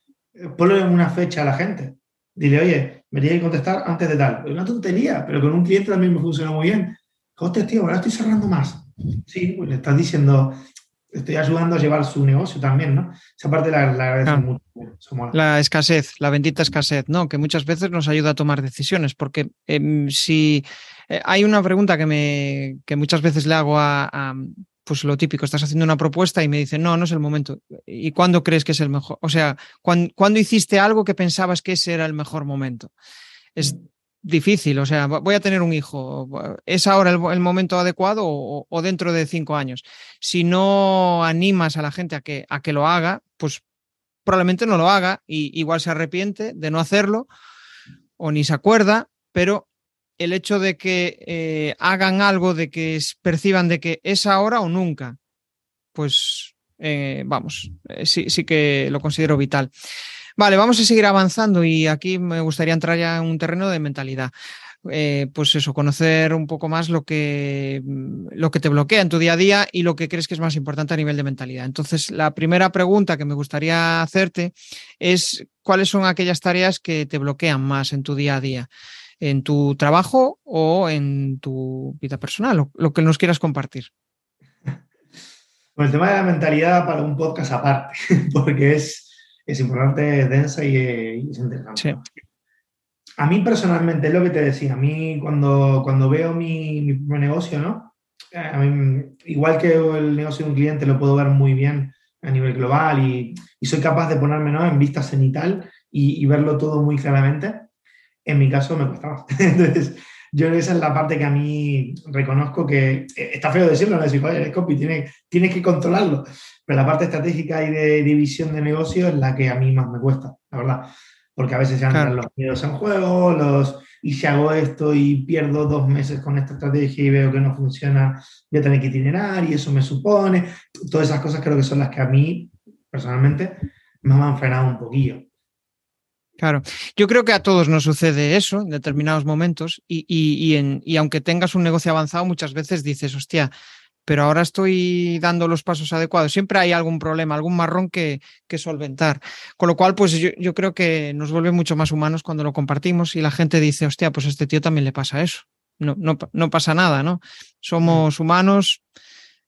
Ponle una fecha a la gente. Dile, oye, me tienes que contestar antes de tal. Es una tontería, pero con un cliente también me funciona muy bien. Hostia, tío, ahora estoy cerrando más. Sí, pues le estás diciendo, estoy ayudando a llevar su negocio también, ¿no? Esa parte la, la mucho. La escasez, la bendita escasez, ¿no? Que muchas veces nos ayuda a tomar decisiones, porque em, si eh, hay una pregunta que, me, que muchas veces le hago a, pues lo típico, estás haciendo una propuesta y me dicen, no, no es el momento. ¿Y cuándo crees que es el mejor? O sea, ¿cuándo, hiciste algo que pensabas que ese era el mejor momento? Es difícil, o sea, voy a tener un hijo, ¿es ahora el, momento adecuado o, dentro de cinco años? Si no animas a la gente a que, a que lo haga, pues probablemente no lo haga y igual se arrepiente de no hacerlo o ni se acuerda, pero el hecho de que eh, hagan algo, de que perciban de que es ahora o nunca, pues eh, vamos, eh, sí, sí que lo considero vital. Vale, vamos a seguir avanzando y aquí me gustaría entrar ya en un terreno de mentalidad. pues eso, conocer un poco más lo que, mm, lo que te bloquea en tu día a día y lo que crees que es más importante a nivel de mentalidad. Entonces, la primera pregunta que me gustaría hacerte es cuáles son aquellas tareas que te bloquean más en tu día a día en tu trabajo o en tu vida personal, lo, que nos quieras compartir. Bueno, el tema de la mentalidad para un podcast aparte, [laughs] porque es, es importante, es densa y, es interesante. A mí personalmente, es lo que te decía, a mí cuando, cuando veo mi, mi negocio, ¿no? igual que el negocio de un cliente lo puedo ver muy bien a nivel global y, y soy capaz de ponerme ¿no? en vista cenital y, y verlo todo muy claramente en mi caso me cuesta más. [laughs] Entonces, yo esa es la parte que a mí reconozco que eh, está feo decirlo, no decir, oye, copy, tienes, tienes que controlarlo. Pero la parte estratégica y de división de negocio es la que a mí más me cuesta, la verdad. Porque a veces ya entran los miedos en juego, los, y si hago esto y pierdo dos meses con esta estrategia y veo que no funciona, voy a tener que itinerar y eso me supone. Todas esas cosas creo que son las que a mí, personalmente, me han frenado un poquillo. Claro, yo creo que a todos nos sucede eso en determinados momentos y, y, aunque tengas un negocio avanzado, muchas veces dices, hostia, pero ahora estoy dando los pasos adecuados. Siempre hay algún problema, algún marrón que, solventar. Con lo cual, pues yo, creo que nos vuelve mucho más humanos cuando lo compartimos y la gente dice, hostia, pues a este tío también le pasa eso. No, no, no pasa nada, ¿no? Somos humanos,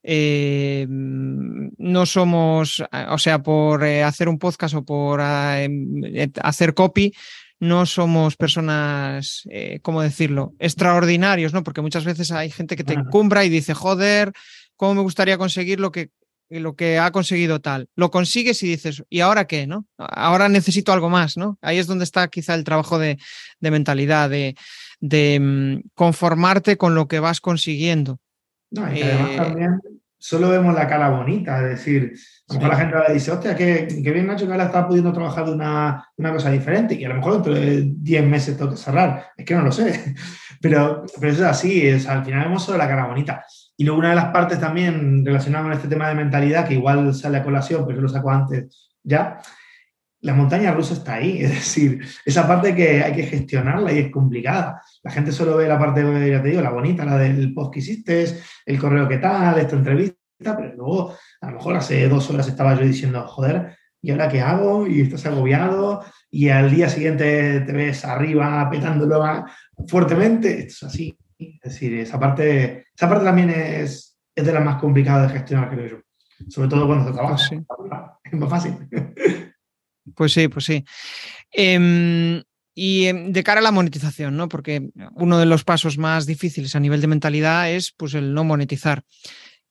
eh, no somos, o sea, por eh, hacer un podcast o por eh, hacer copy, no somos personas, ¿cómo decirlo?, extraordinarios, ¿no? Porque muchas veces hay gente que te encumbra y dice, joder, ¿cómo me gustaría conseguir lo que, lo que ha conseguido tal? Lo consigues y dices, ¿y ahora qué, no? Ahora necesito algo más, ¿no? Ahí es donde está quizá el trabajo de, mentalidad, de, de mm, conformarte con lo que vas consiguiendo. No, y además eh, también solo vemos la cara bonita, es decir, a lo mejor la gente le dice, hostia, qué, bien Nacho que ahora está pudiendo trabajar de una, una, cosa diferente y a lo mejor dentro de 10 meses tengo que cerrar, es que no lo sé, [laughs] pero, pero eso es así, es, al final vemos solo la cara bonita. Y luego una de las partes también relacionada con este tema de mentalidad, que igual sale a colación, pero yo lo saco antes ya, la montaña rusa está ahí, [laughs] es decir, esa parte que hay que gestionarla y es complicada. La gente solo ve la parte, ya te digo, la bonita, la del post que hiciste, el correo que tal, esta entrevista, pero luego a lo mejor hace dos horas estaba yo diciendo, joder, ¿y ahora qué hago? Y estás agobiado y al día siguiente te ves arriba petándolo fuertemente. Esto es así. Es decir, esa parte, esa parte también es, es de las más complicadas de gestionar, creo yo. Sobre todo cuando se trabaja. [laughs] Es más fácil. [laughs] Pues sí, pues sí. Em, y em, de cara a la monetización, ¿no? Porque uno de los pasos más difíciles a nivel de mentalidad es pues, el no monetizar.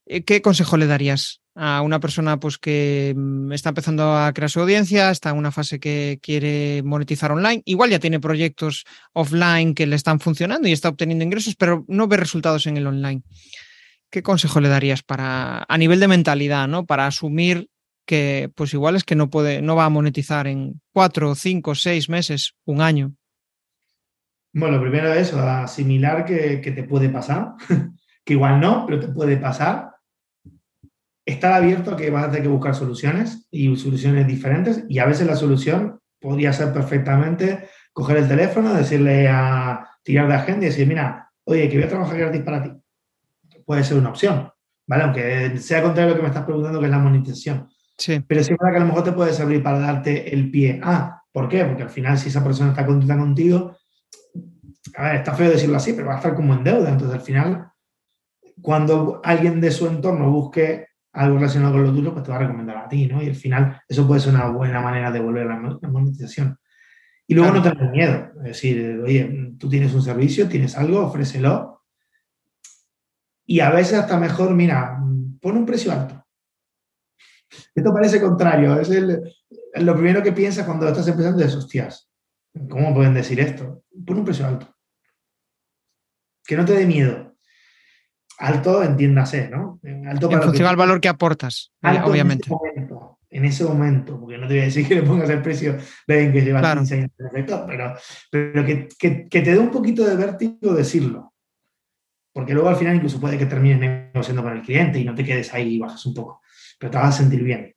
Eh, ¿Qué consejo le darías a una persona pues, que mm, está empezando a crear su audiencia, está en una fase que quiere monetizar online? Igual ya tiene proyectos offline que le están funcionando y está obteniendo ingresos, pero no ve resultados en el online. ¿qué consejo le darías para, a nivel de mentalidad, ¿no? Para asumir que pues igual es que no puede, no va a monetizar en cuatro, cinco, seis meses, un año. Bueno, primero es asimilar que, te puede pasar, [laughs] que igual no, pero te puede pasar. Estar abierto a que vas a tener que buscar soluciones y soluciones diferentes y a veces la solución podría ser perfectamente coger el teléfono, decirle a tirar de agenda y decir, mira, oye, que voy a trabajar gratis para ti. Puede ser una opción, ¿vale? Aunque sea contrario a lo que me estás preguntando, que es la monetización. Sí. Pero sí es verdad que a lo mejor te puede servir para darte el pie. Ah, ¿por qué? Porque al final si esa persona está contenta contigo, a ver, está feo decirlo así, pero va a estar como en deuda. Entonces al final, cuando alguien de su entorno busque algo relacionado con lo tuyo, pues te va a recomendar a ti, ¿no? Y al final eso puede ser una buena manera de volver a la monetización. Y luego no tener miedo. Es decir, oye, tú tienes un servicio, tienes algo, ofrécelo. Y a veces hasta mejor, mira, pon un precio alto. Esto parece contrario. Es lo primero que piensas cuando estás empezando es, hostias, ¿cómo pueden decir esto? Pon un precio alto. Que no te dé miedo. Alto, entiéndase, ¿no? Alto para en función al valor que aportas, obviamente en ese momento, porque no te voy a decir que le pongas el precio de que lleva 15 años perfecto, pero, pero que, que, que, te dé un poquito de vértigo decirlo. Porque luego al final incluso puede que termines negociando con el cliente y no te quedes ahí y bajas un poco, pero te vas a sentir bien.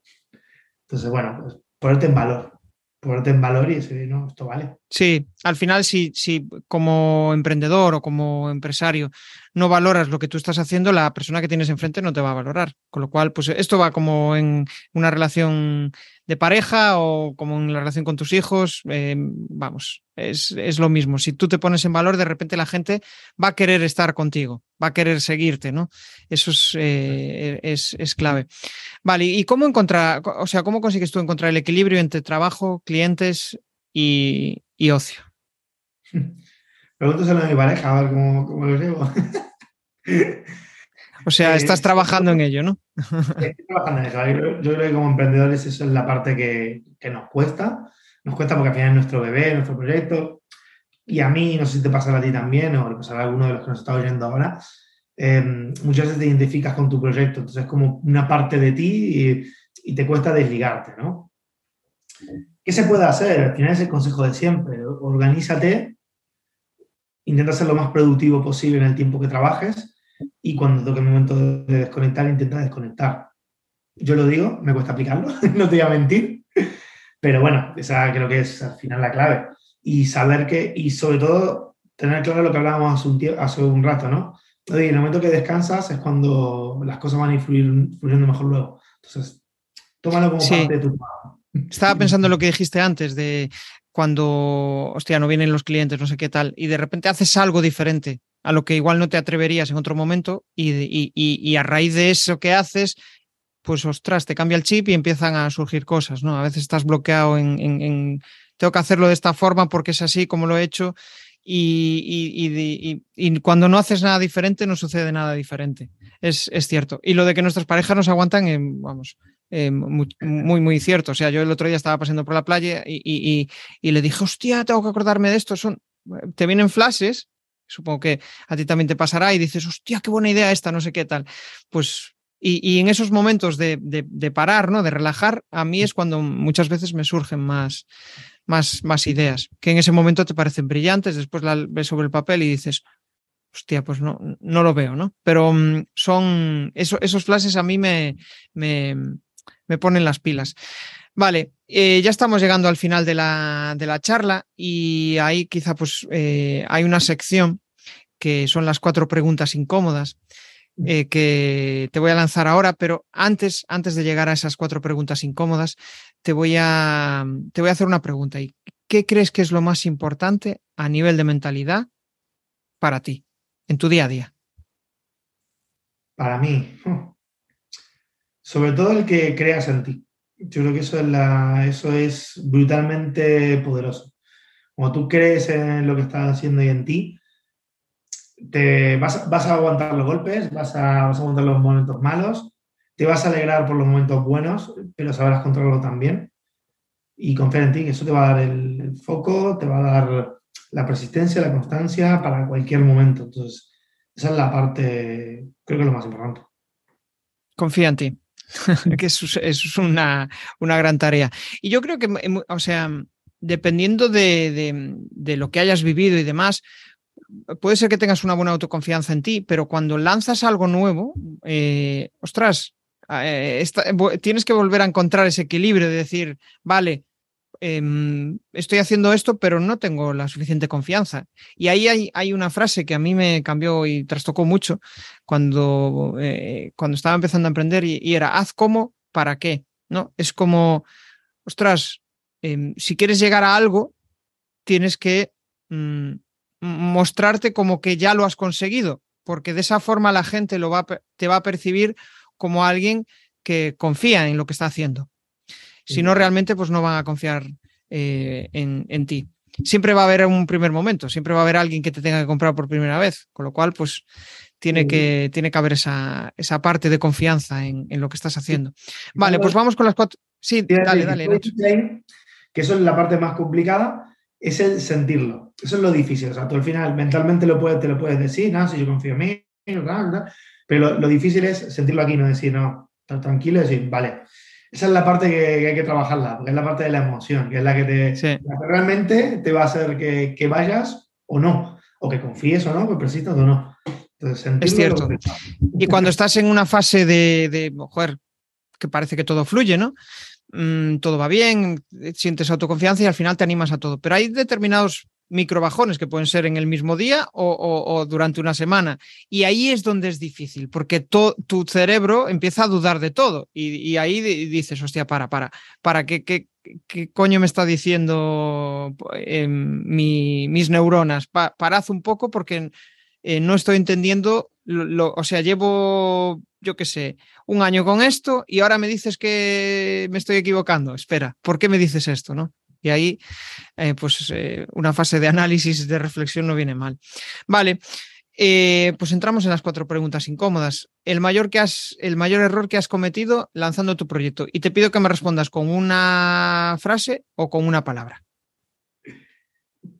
Entonces, bueno, pues ponerte en valor, ponerte en valor y decir, no, esto vale. Sí, al final si, si como emprendedor o como empresario no valoras lo que tú estás haciendo, la persona que tienes enfrente no te va a valorar. Con lo cual, pues esto va como en una relación de pareja o como en la relación con tus hijos. Eh, vamos, es, es, lo mismo. Si tú te pones en valor, de repente la gente va a querer estar contigo, va a querer seguirte, ¿no? Eso es, eh, es, es clave. Vale, ¿y cómo encontrar, o sea, cómo consigues tú encontrar el equilibrio entre trabajo, clientes y, y ocio? [laughs] Pregúntaselo a mi pareja, a ver cómo, cómo lo llevo. [laughs] O sea, estás eh, trabajando en ello, ¿no? Estoy trabajando en eso. Yo, creo que como emprendedores eso es la parte que, que, nos cuesta. Nos cuesta porque al final es nuestro bebé, nuestro proyecto. Y a mí, no sé si te pasará a ti también o le pasará a alguno de los que nos está oyendo ahora, em, muchas veces te identificas con tu proyecto. Entonces es como una parte de ti y, y te cuesta desligarte, ¿no? ¿Qué se puede hacer? Al final es el consejo de siempre. Organízate intenta ser lo más productivo posible en el tiempo que trabajes y cuando toque el momento de desconectar, intenta desconectar. Yo lo digo, me cuesta aplicarlo, [laughs] no te voy a mentir, pero bueno, esa creo que es al final la clave. Y saber que, y sobre todo, tener claro lo que hablábamos hace un, hace un rato, ¿no? en el momento que descansas es cuando las cosas van a ir fluyendo mejor luego. Entonces, tómalo como parte de tu trabajo. Estaba [laughs] pensando en lo que dijiste antes de cuando, hostia, no vienen los clientes, no sé qué tal, y de repente haces algo diferente a lo que igual no te atreverías en otro momento y, y, y, a raíz de eso que haces, pues ostras, te cambia el chip y empiezan a surgir cosas, ¿no? A veces estás bloqueado en, en, tengo que hacerlo de esta forma porque es así como lo he hecho y, y, cuando no haces nada diferente no sucede nada diferente. Es, es, cierto. Y lo de que nuestras parejas nos aguantan, vamos, eh, muy, muy, cierto. O sea, yo el otro día estaba pasando por la playa y, le dije, hostia, tengo que acordarme de esto. Son, te vienen flashes, supongo que a ti también te pasará y dices, hostia, qué buena idea esta, no sé qué tal. Pues, y, en esos momentos de, de, parar, ¿no? De relajar, a mí es cuando muchas veces me surgen más, más, más ideas, que en ese momento te parecen brillantes, después la ves sobre el papel y dices, hostia, pues no, no lo veo, ¿no? Pero mm, son, esos flashes a mí me, me, me ponen las pilas. Vale, eh, ya estamos llegando al final de la, de la charla y ahí quizá pues eh, hay una sección que son las cuatro preguntas incómodas eh, que te voy a lanzar ahora, pero antes, antes de llegar a esas cuatro preguntas incómodas, te voy a, te voy a hacer una pregunta. ¿Y qué crees que es lo más importante a nivel de mentalidad para ti, en tu día a día? Para mí, sobre todo el que creas en ti. Yo creo que eso es, brutalmente poderoso. Cuando tú crees en lo que estás haciendo y en ti, te vas, vas a aguantar los golpes, vas a, vas a, aguantar los momentos malos, te vas a alegrar por los momentos buenos, pero sabrás controlarlo también. Y confiar en ti, que eso te va a dar el, el foco, te va a dar la persistencia, la constancia para cualquier momento. Entonces, Esa es la parte, creo que es lo más importante. Confía en ti. [laughs] que eso, es una, una, gran tarea. Y yo creo que, o sea, dependiendo de, de, lo que hayas vivido y demás, puede ser que tengas una buena autoconfianza en ti, pero cuando lanzas algo nuevo, eh, ostras, eh, tienes que volver a encontrar ese equilibrio de decir, vale, Em, estoy haciendo esto, pero no tengo la suficiente confianza. Y ahí hay, una frase que a mí me cambió y trastocó mucho cuando, eh, cuando estaba empezando a emprender y, era, haz como, ¿para qué? ¿No? Es como, ostras, em, si quieres llegar a algo, tienes que mm, mostrarte como que ya lo has conseguido, porque de esa forma la gente lo va, te va a percibir como alguien que confía en lo que está haciendo. Si no, realmente pues no van a confiar eh, en, ti. Siempre va a haber un primer momento, siempre va a haber alguien que te tenga que comprar por primera vez, con lo cual pues tiene, que, tiene que haber esa, esa parte de confianza en, lo que estás haciendo. Vale, pues vamos con las cuatro. Sí, dale, dale. Que eso es la parte más complicada, es el sentirlo. Eso es lo difícil. O sea, tú al final mentalmente lo puedes, te lo puedes decir, no, si yo confío en mí, pero lo, difícil es sentirlo aquí, no decir, no, tranquilo decir, vale, esa es la parte que, hay que trabajarla, porque es la parte de la emoción, que es la que te realmente te va a hacer que, vayas o no, o que confíes o no, que persistas o no. es cierto. Y cuando estás en una fase de, de joder, que parece que todo fluye, ¿no? Mm, todo va bien, sientes autoconfianza y al final te animas a todo. Pero hay determinados microbajones que pueden ser en el mismo día o, durante una semana. Y ahí es donde es difícil, porque tu cerebro empieza a dudar de todo. Y, ahí dices, hostia, para, para, para, ¿qué, qué, coño me está diciendo eh, mis neuronas? parad un poco porque eh, no estoy entendiendo, lo, o sea, llevo, yo qué sé, un año con esto y ahora me dices que me estoy equivocando. Espera, ¿por qué me dices esto? ¿No? Y ahí, eh, pues eh, una fase de análisis, de reflexión no viene mal. Vale, eh, pues entramos en las cuatro preguntas incómodas. El mayor, que has, el mayor error que has cometido lanzando tu proyecto. Y te pido que me respondas con una frase o con una palabra.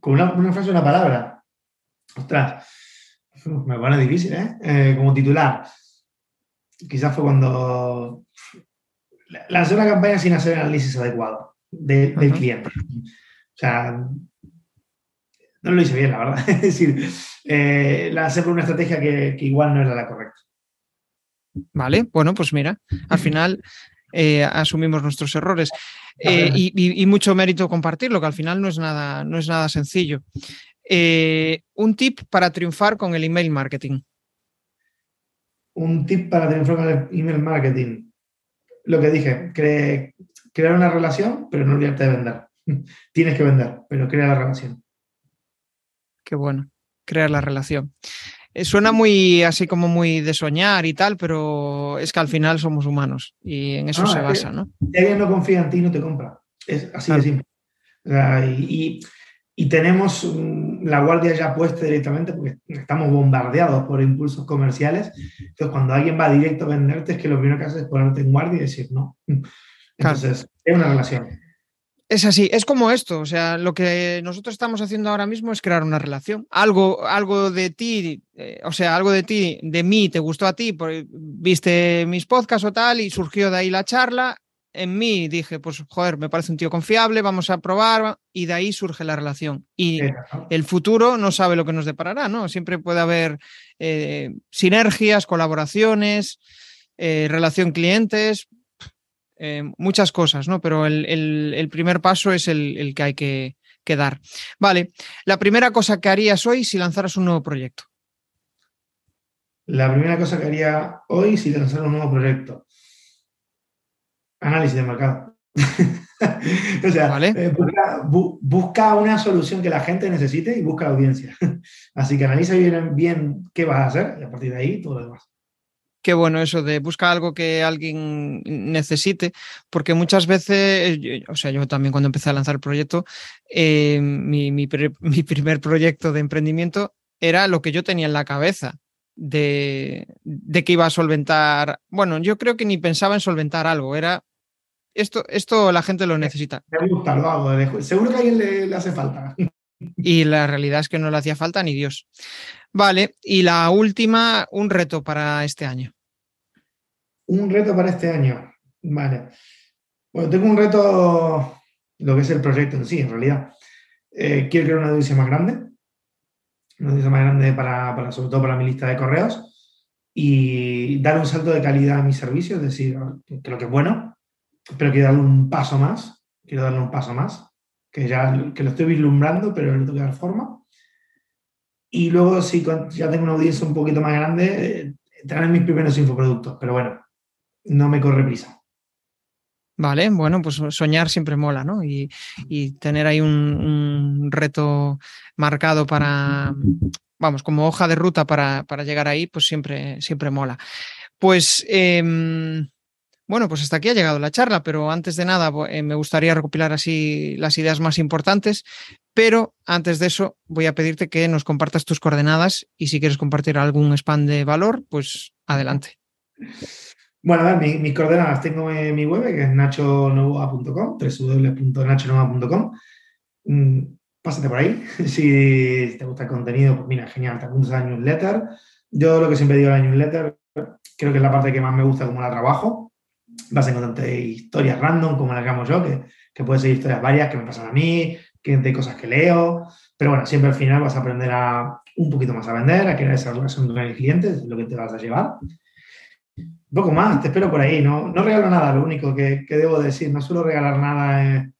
Con una, frase o una palabra. Ostras, me pone difícil, ¿eh? como titular. Quizás fue cuando lancé una campaña sin hacer análisis adecuado del cliente. O sea, no lo hice bien, la verdad. [laughs] es decir, eh, la por una estrategia que, igual no era la correcta. Vale, bueno, pues mira, al [laughs] final eh, asumimos nuestros errores eh, y, mucho mérito compartirlo, que al final no es nada, no es nada sencillo. un tip para triunfar con el email marketing. Un tip para triunfar con el email marketing. Lo que dije, cree crear una relación, pero no olvidarte de vender. [laughs] Tienes que vender, pero crea la relación. Qué bueno, crear la relación. Eh, suena muy así como muy de soñar y tal, pero es que al final somos humanos y en eso se basa, ¿no? Si alguien no confía en ti, no te compra. Es así de simple. y, y, tenemos la guardia ya puesta directamente porque estamos bombardeados por impulsos comerciales. Entonces, cuando alguien va directo a venderte, es que lo primero que haces es ponerte en guardia y decir no. Entonces, es una relación. Es así, es como esto, o sea, lo que nosotros estamos haciendo ahora mismo es crear una relación. Algo, algo de ti, eh, o sea, algo de ti, de mí, te gustó a ti, viste mis podcasts o tal, y surgió de ahí la charla. En mí dije, pues joder, me parece un tío confiable, vamos a probar, y de ahí surge la relación. Y el futuro no sabe lo que nos deparará, ¿no? Siempre puede haber eh, sinergias, colaboraciones, eh, relación clientes, eh, muchas cosas, ¿no? Pero el, primer paso es el, que hay que, dar. Vale, la primera cosa que harías hoy si lanzaras un nuevo proyecto. La primera cosa que haría hoy si lanzara un nuevo proyecto. Análisis de mercado. [laughs] o sea, eh, busca, una solución que la gente necesite y busca audiencia. [laughs] Así que analiza bien, bien qué vas a hacer y a partir de ahí todo lo demás. Qué bueno eso de buscar algo que alguien necesite, porque muchas veces, o sea, yo también cuando empecé a lanzar el proyecto, eh, [laughs] mi, primer proyecto de emprendimiento era lo que yo tenía en la cabeza de, que iba a solventar, bueno, yo creo que ni pensaba en solventar algo, era esto, esto la gente lo necesita. Me gusta, lo hago, seguro que a alguien le, hace falta. [laughs] y la realidad es que no le hacía falta ni Dios. Vale, y la última, un reto para este año. Un reto para este año. Vale. Bueno, tengo un reto, lo que es el proyecto en sí, en realidad. Eh, quiero crear una audiencia más grande, una audiencia más grande para, para, sobre todo para mi lista de correos y dar un salto de calidad a mi servicio, es decir, lo que es bueno, pero quiero darle un paso más, quiero darle un paso más, que ya que lo estoy vislumbrando, pero le tengo que dar forma. Y luego, si ya tengo una audiencia un poquito más grande, eh, traer mis primeros infoproductos, pero bueno, no me corre prisa. Vale, bueno, pues soñar siempre mola, ¿no? Y, tener ahí un, reto marcado para, vamos, como hoja de ruta para, para llegar ahí, pues siempre, siempre mola. Pues em, bueno, pues hasta aquí ha llegado la charla, pero antes de nada eh, me gustaría recopilar así las ideas más importantes, pero antes de eso voy a pedirte que nos compartas tus coordenadas y si quieres compartir algún spam de valor, pues adelante. Bueno, a ver, mis, coordenadas tengo en mi web, que es nachonovoa.com, www.nachonovoa.com. Mm, pásate por ahí. [laughs] Si te gusta el contenido, pues mira, genial, te apuntas a la newsletter. Yo lo que siempre digo a la newsletter, creo que es la parte que más me gusta como la trabajo. Vas a encontrar historias random, como las llamo yo, que, que pueden ser historias varias que me pasan a mí, que, de cosas que leo. Pero bueno, siempre al final vas a aprender a un poquito más a vender, a crear esa relación con el cliente, es lo que te vas a llevar. Un poco más, te espero por ahí. No, no regalo nada, lo único que, que debo decir. No suelo regalar nada eh,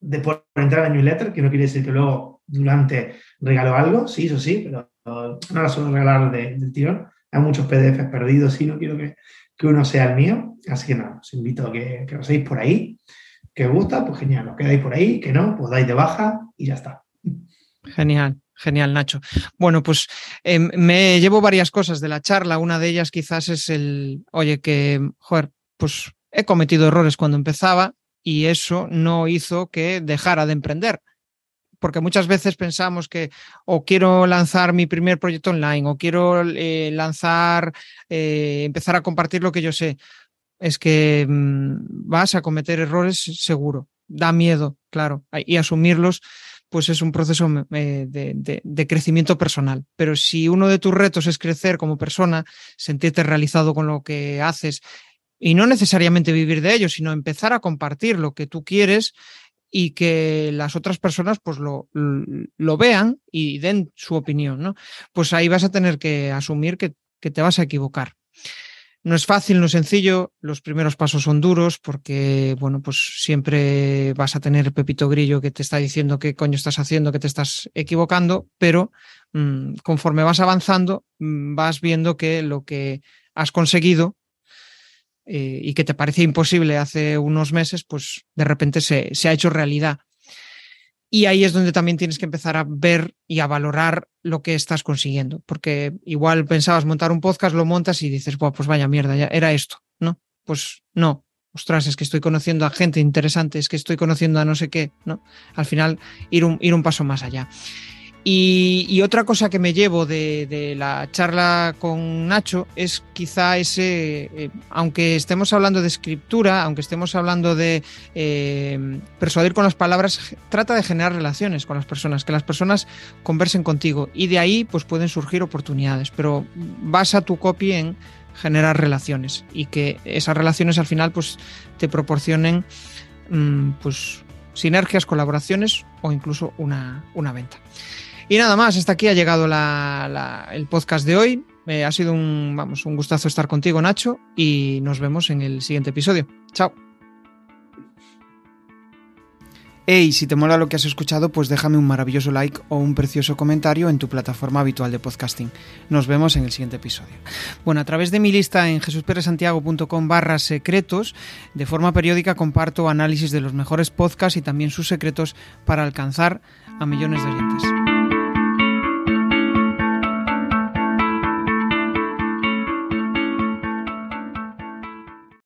de por entrar en newsletter, que no quiere decir que luego durante regalo algo, sí, eso sí, pero no la suelo regalar de, del tirón. Hay muchos PDFs perdidos y no quiero que, que, uno sea el mío. Así que nada, os invito a que, que os seáis por ahí. Que os gusta, pues genial, os quedáis por ahí, que no, pues dais de baja y ya está. Genial. Genial, Nacho. Bueno, pues eh, me llevo varias cosas de la charla. Una de ellas quizás es el, oye, que, joder, pues he cometido errores cuando empezaba y eso no hizo que dejara de emprender. Porque muchas veces pensamos que o quiero lanzar mi primer proyecto online o quiero eh, lanzar, eh, empezar a compartir lo que yo sé. Es que mm, vas a cometer errores seguro. Da miedo, claro, y asumirlos pues es un proceso eh, de, crecimiento personal. Pero si uno de tus retos es crecer como persona, sentirte realizado con lo que haces y no necesariamente vivir de ello, sino empezar a compartir lo que tú quieres y que las otras personas pues lo, lo vean y den su opinión, ¿no? Pues ahí vas a tener que asumir que, que te vas a equivocar. No es fácil, no es sencillo, los primeros pasos son duros porque, bueno, pues siempre vas a tener Pepito Grillo que te está diciendo qué coño estás haciendo, que te estás equivocando, pero mmm, conforme vas avanzando, mmm, vas viendo que lo que has conseguido eh, y que te parecía imposible hace unos meses, pues de repente se, se ha hecho realidad. Y ahí es donde también tienes que empezar a ver y a valorar lo que estás consiguiendo. Porque igual pensabas montar un podcast, lo montas y dices, pues vaya mierda, ya era esto, ¿no? Pues no. Ostras, es que estoy conociendo a gente interesante, es que estoy conociendo a no sé qué, ¿no? Al final, ir un, ir un paso más allá. Y, otra cosa que me llevo de, la charla con Nacho es quizá ese, eh, aunque estemos hablando de escritura, aunque estemos hablando de eh, persuadir con las palabras, trata de generar relaciones con las personas, que las personas conversen contigo y de ahí pues pueden surgir oportunidades, pero basa tu copy en generar relaciones y que esas relaciones al final pues te proporcionen mm, pues sinergias, colaboraciones o incluso una, una venta. Y nada más, hasta aquí ha llegado el podcast de hoy. Eh, ha sido un, vamos, un gustazo estar contigo, Nacho, y nos vemos en el siguiente episodio. Chao. Hey, si te mola lo que has escuchado, pues déjame un maravilloso like o un precioso comentario en tu plataforma habitual de podcasting. Nos vemos en el siguiente episodio. Bueno, a través de mi lista en jesusperesantiago.com barra secretos, de forma periódica comparto análisis de los mejores podcasts y también sus secretos para alcanzar a millones de oyentes.